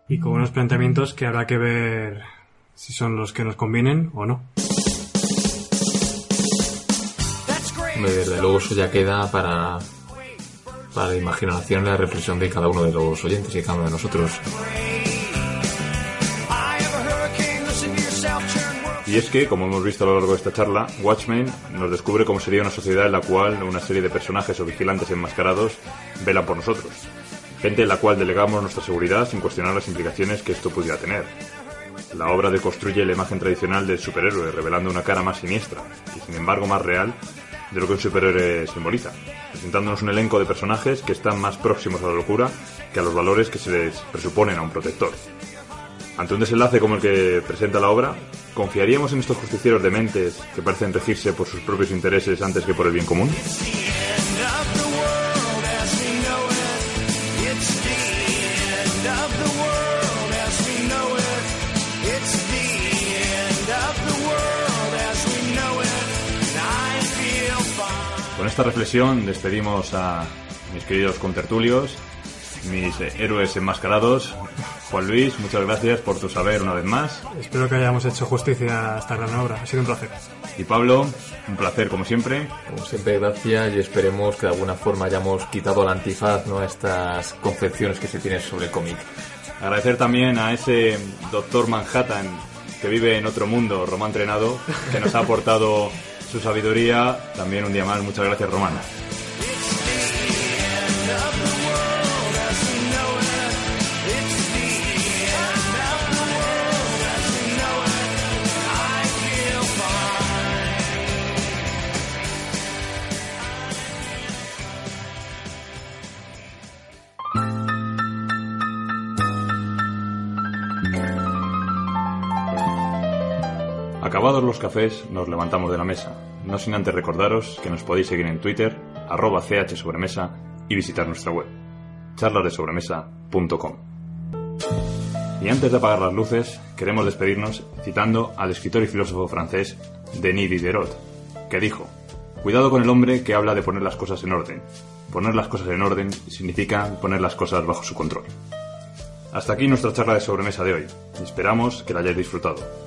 y con unos planteamientos que habrá que ver si son los que nos convienen o no. Desde luego eso ya queda para, para la imaginación y la reflexión de cada uno de los oyentes y cada uno de nosotros. Y es que, como hemos visto a lo largo de esta charla, Watchmen nos descubre cómo sería una sociedad en la cual una serie de personajes o vigilantes enmascarados velan por nosotros. Gente en la cual delegamos nuestra seguridad sin cuestionar las implicaciones que esto pudiera tener. La obra deconstruye la imagen tradicional del superhéroe, revelando una cara más siniestra y, sin embargo, más real de lo que un superhéroe simboliza, presentándonos un elenco de personajes que están más próximos a la locura que a los valores que se les presuponen a un protector. Ante un desenlace como el que presenta la obra, ¿confiaríamos en estos justicieros de mentes que parecen regirse por sus propios intereses antes que por el bien común? Esta reflexión despedimos a mis queridos contertulios, mis eh, héroes enmascarados. Juan Luis, muchas gracias por tu saber una vez más. Espero que hayamos hecho justicia a esta gran obra. Ha sido un placer. Y Pablo, un placer como siempre. Como siempre, gracias y esperemos que de alguna forma hayamos quitado al antifaz ¿no? a estas concepciones que se tienen sobre el cómic. Agradecer también a ese doctor Manhattan que vive en otro mundo, Román Trenado, que nos ha aportado su sabiduría. También un día más, muchas gracias Román. Acabados los cafés, nos levantamos de la mesa, no sin antes recordaros que nos podéis seguir en Twitter, arroba chsobremesa y visitar nuestra web, charlasdesobremesa.com. Y antes de apagar las luces, queremos despedirnos citando al escritor y filósofo francés Denis Diderot, que dijo, Cuidado con el hombre que habla de poner las cosas en orden. Poner las cosas en orden significa poner las cosas bajo su control. Hasta aquí nuestra charla de sobremesa de hoy. Esperamos que la hayáis disfrutado.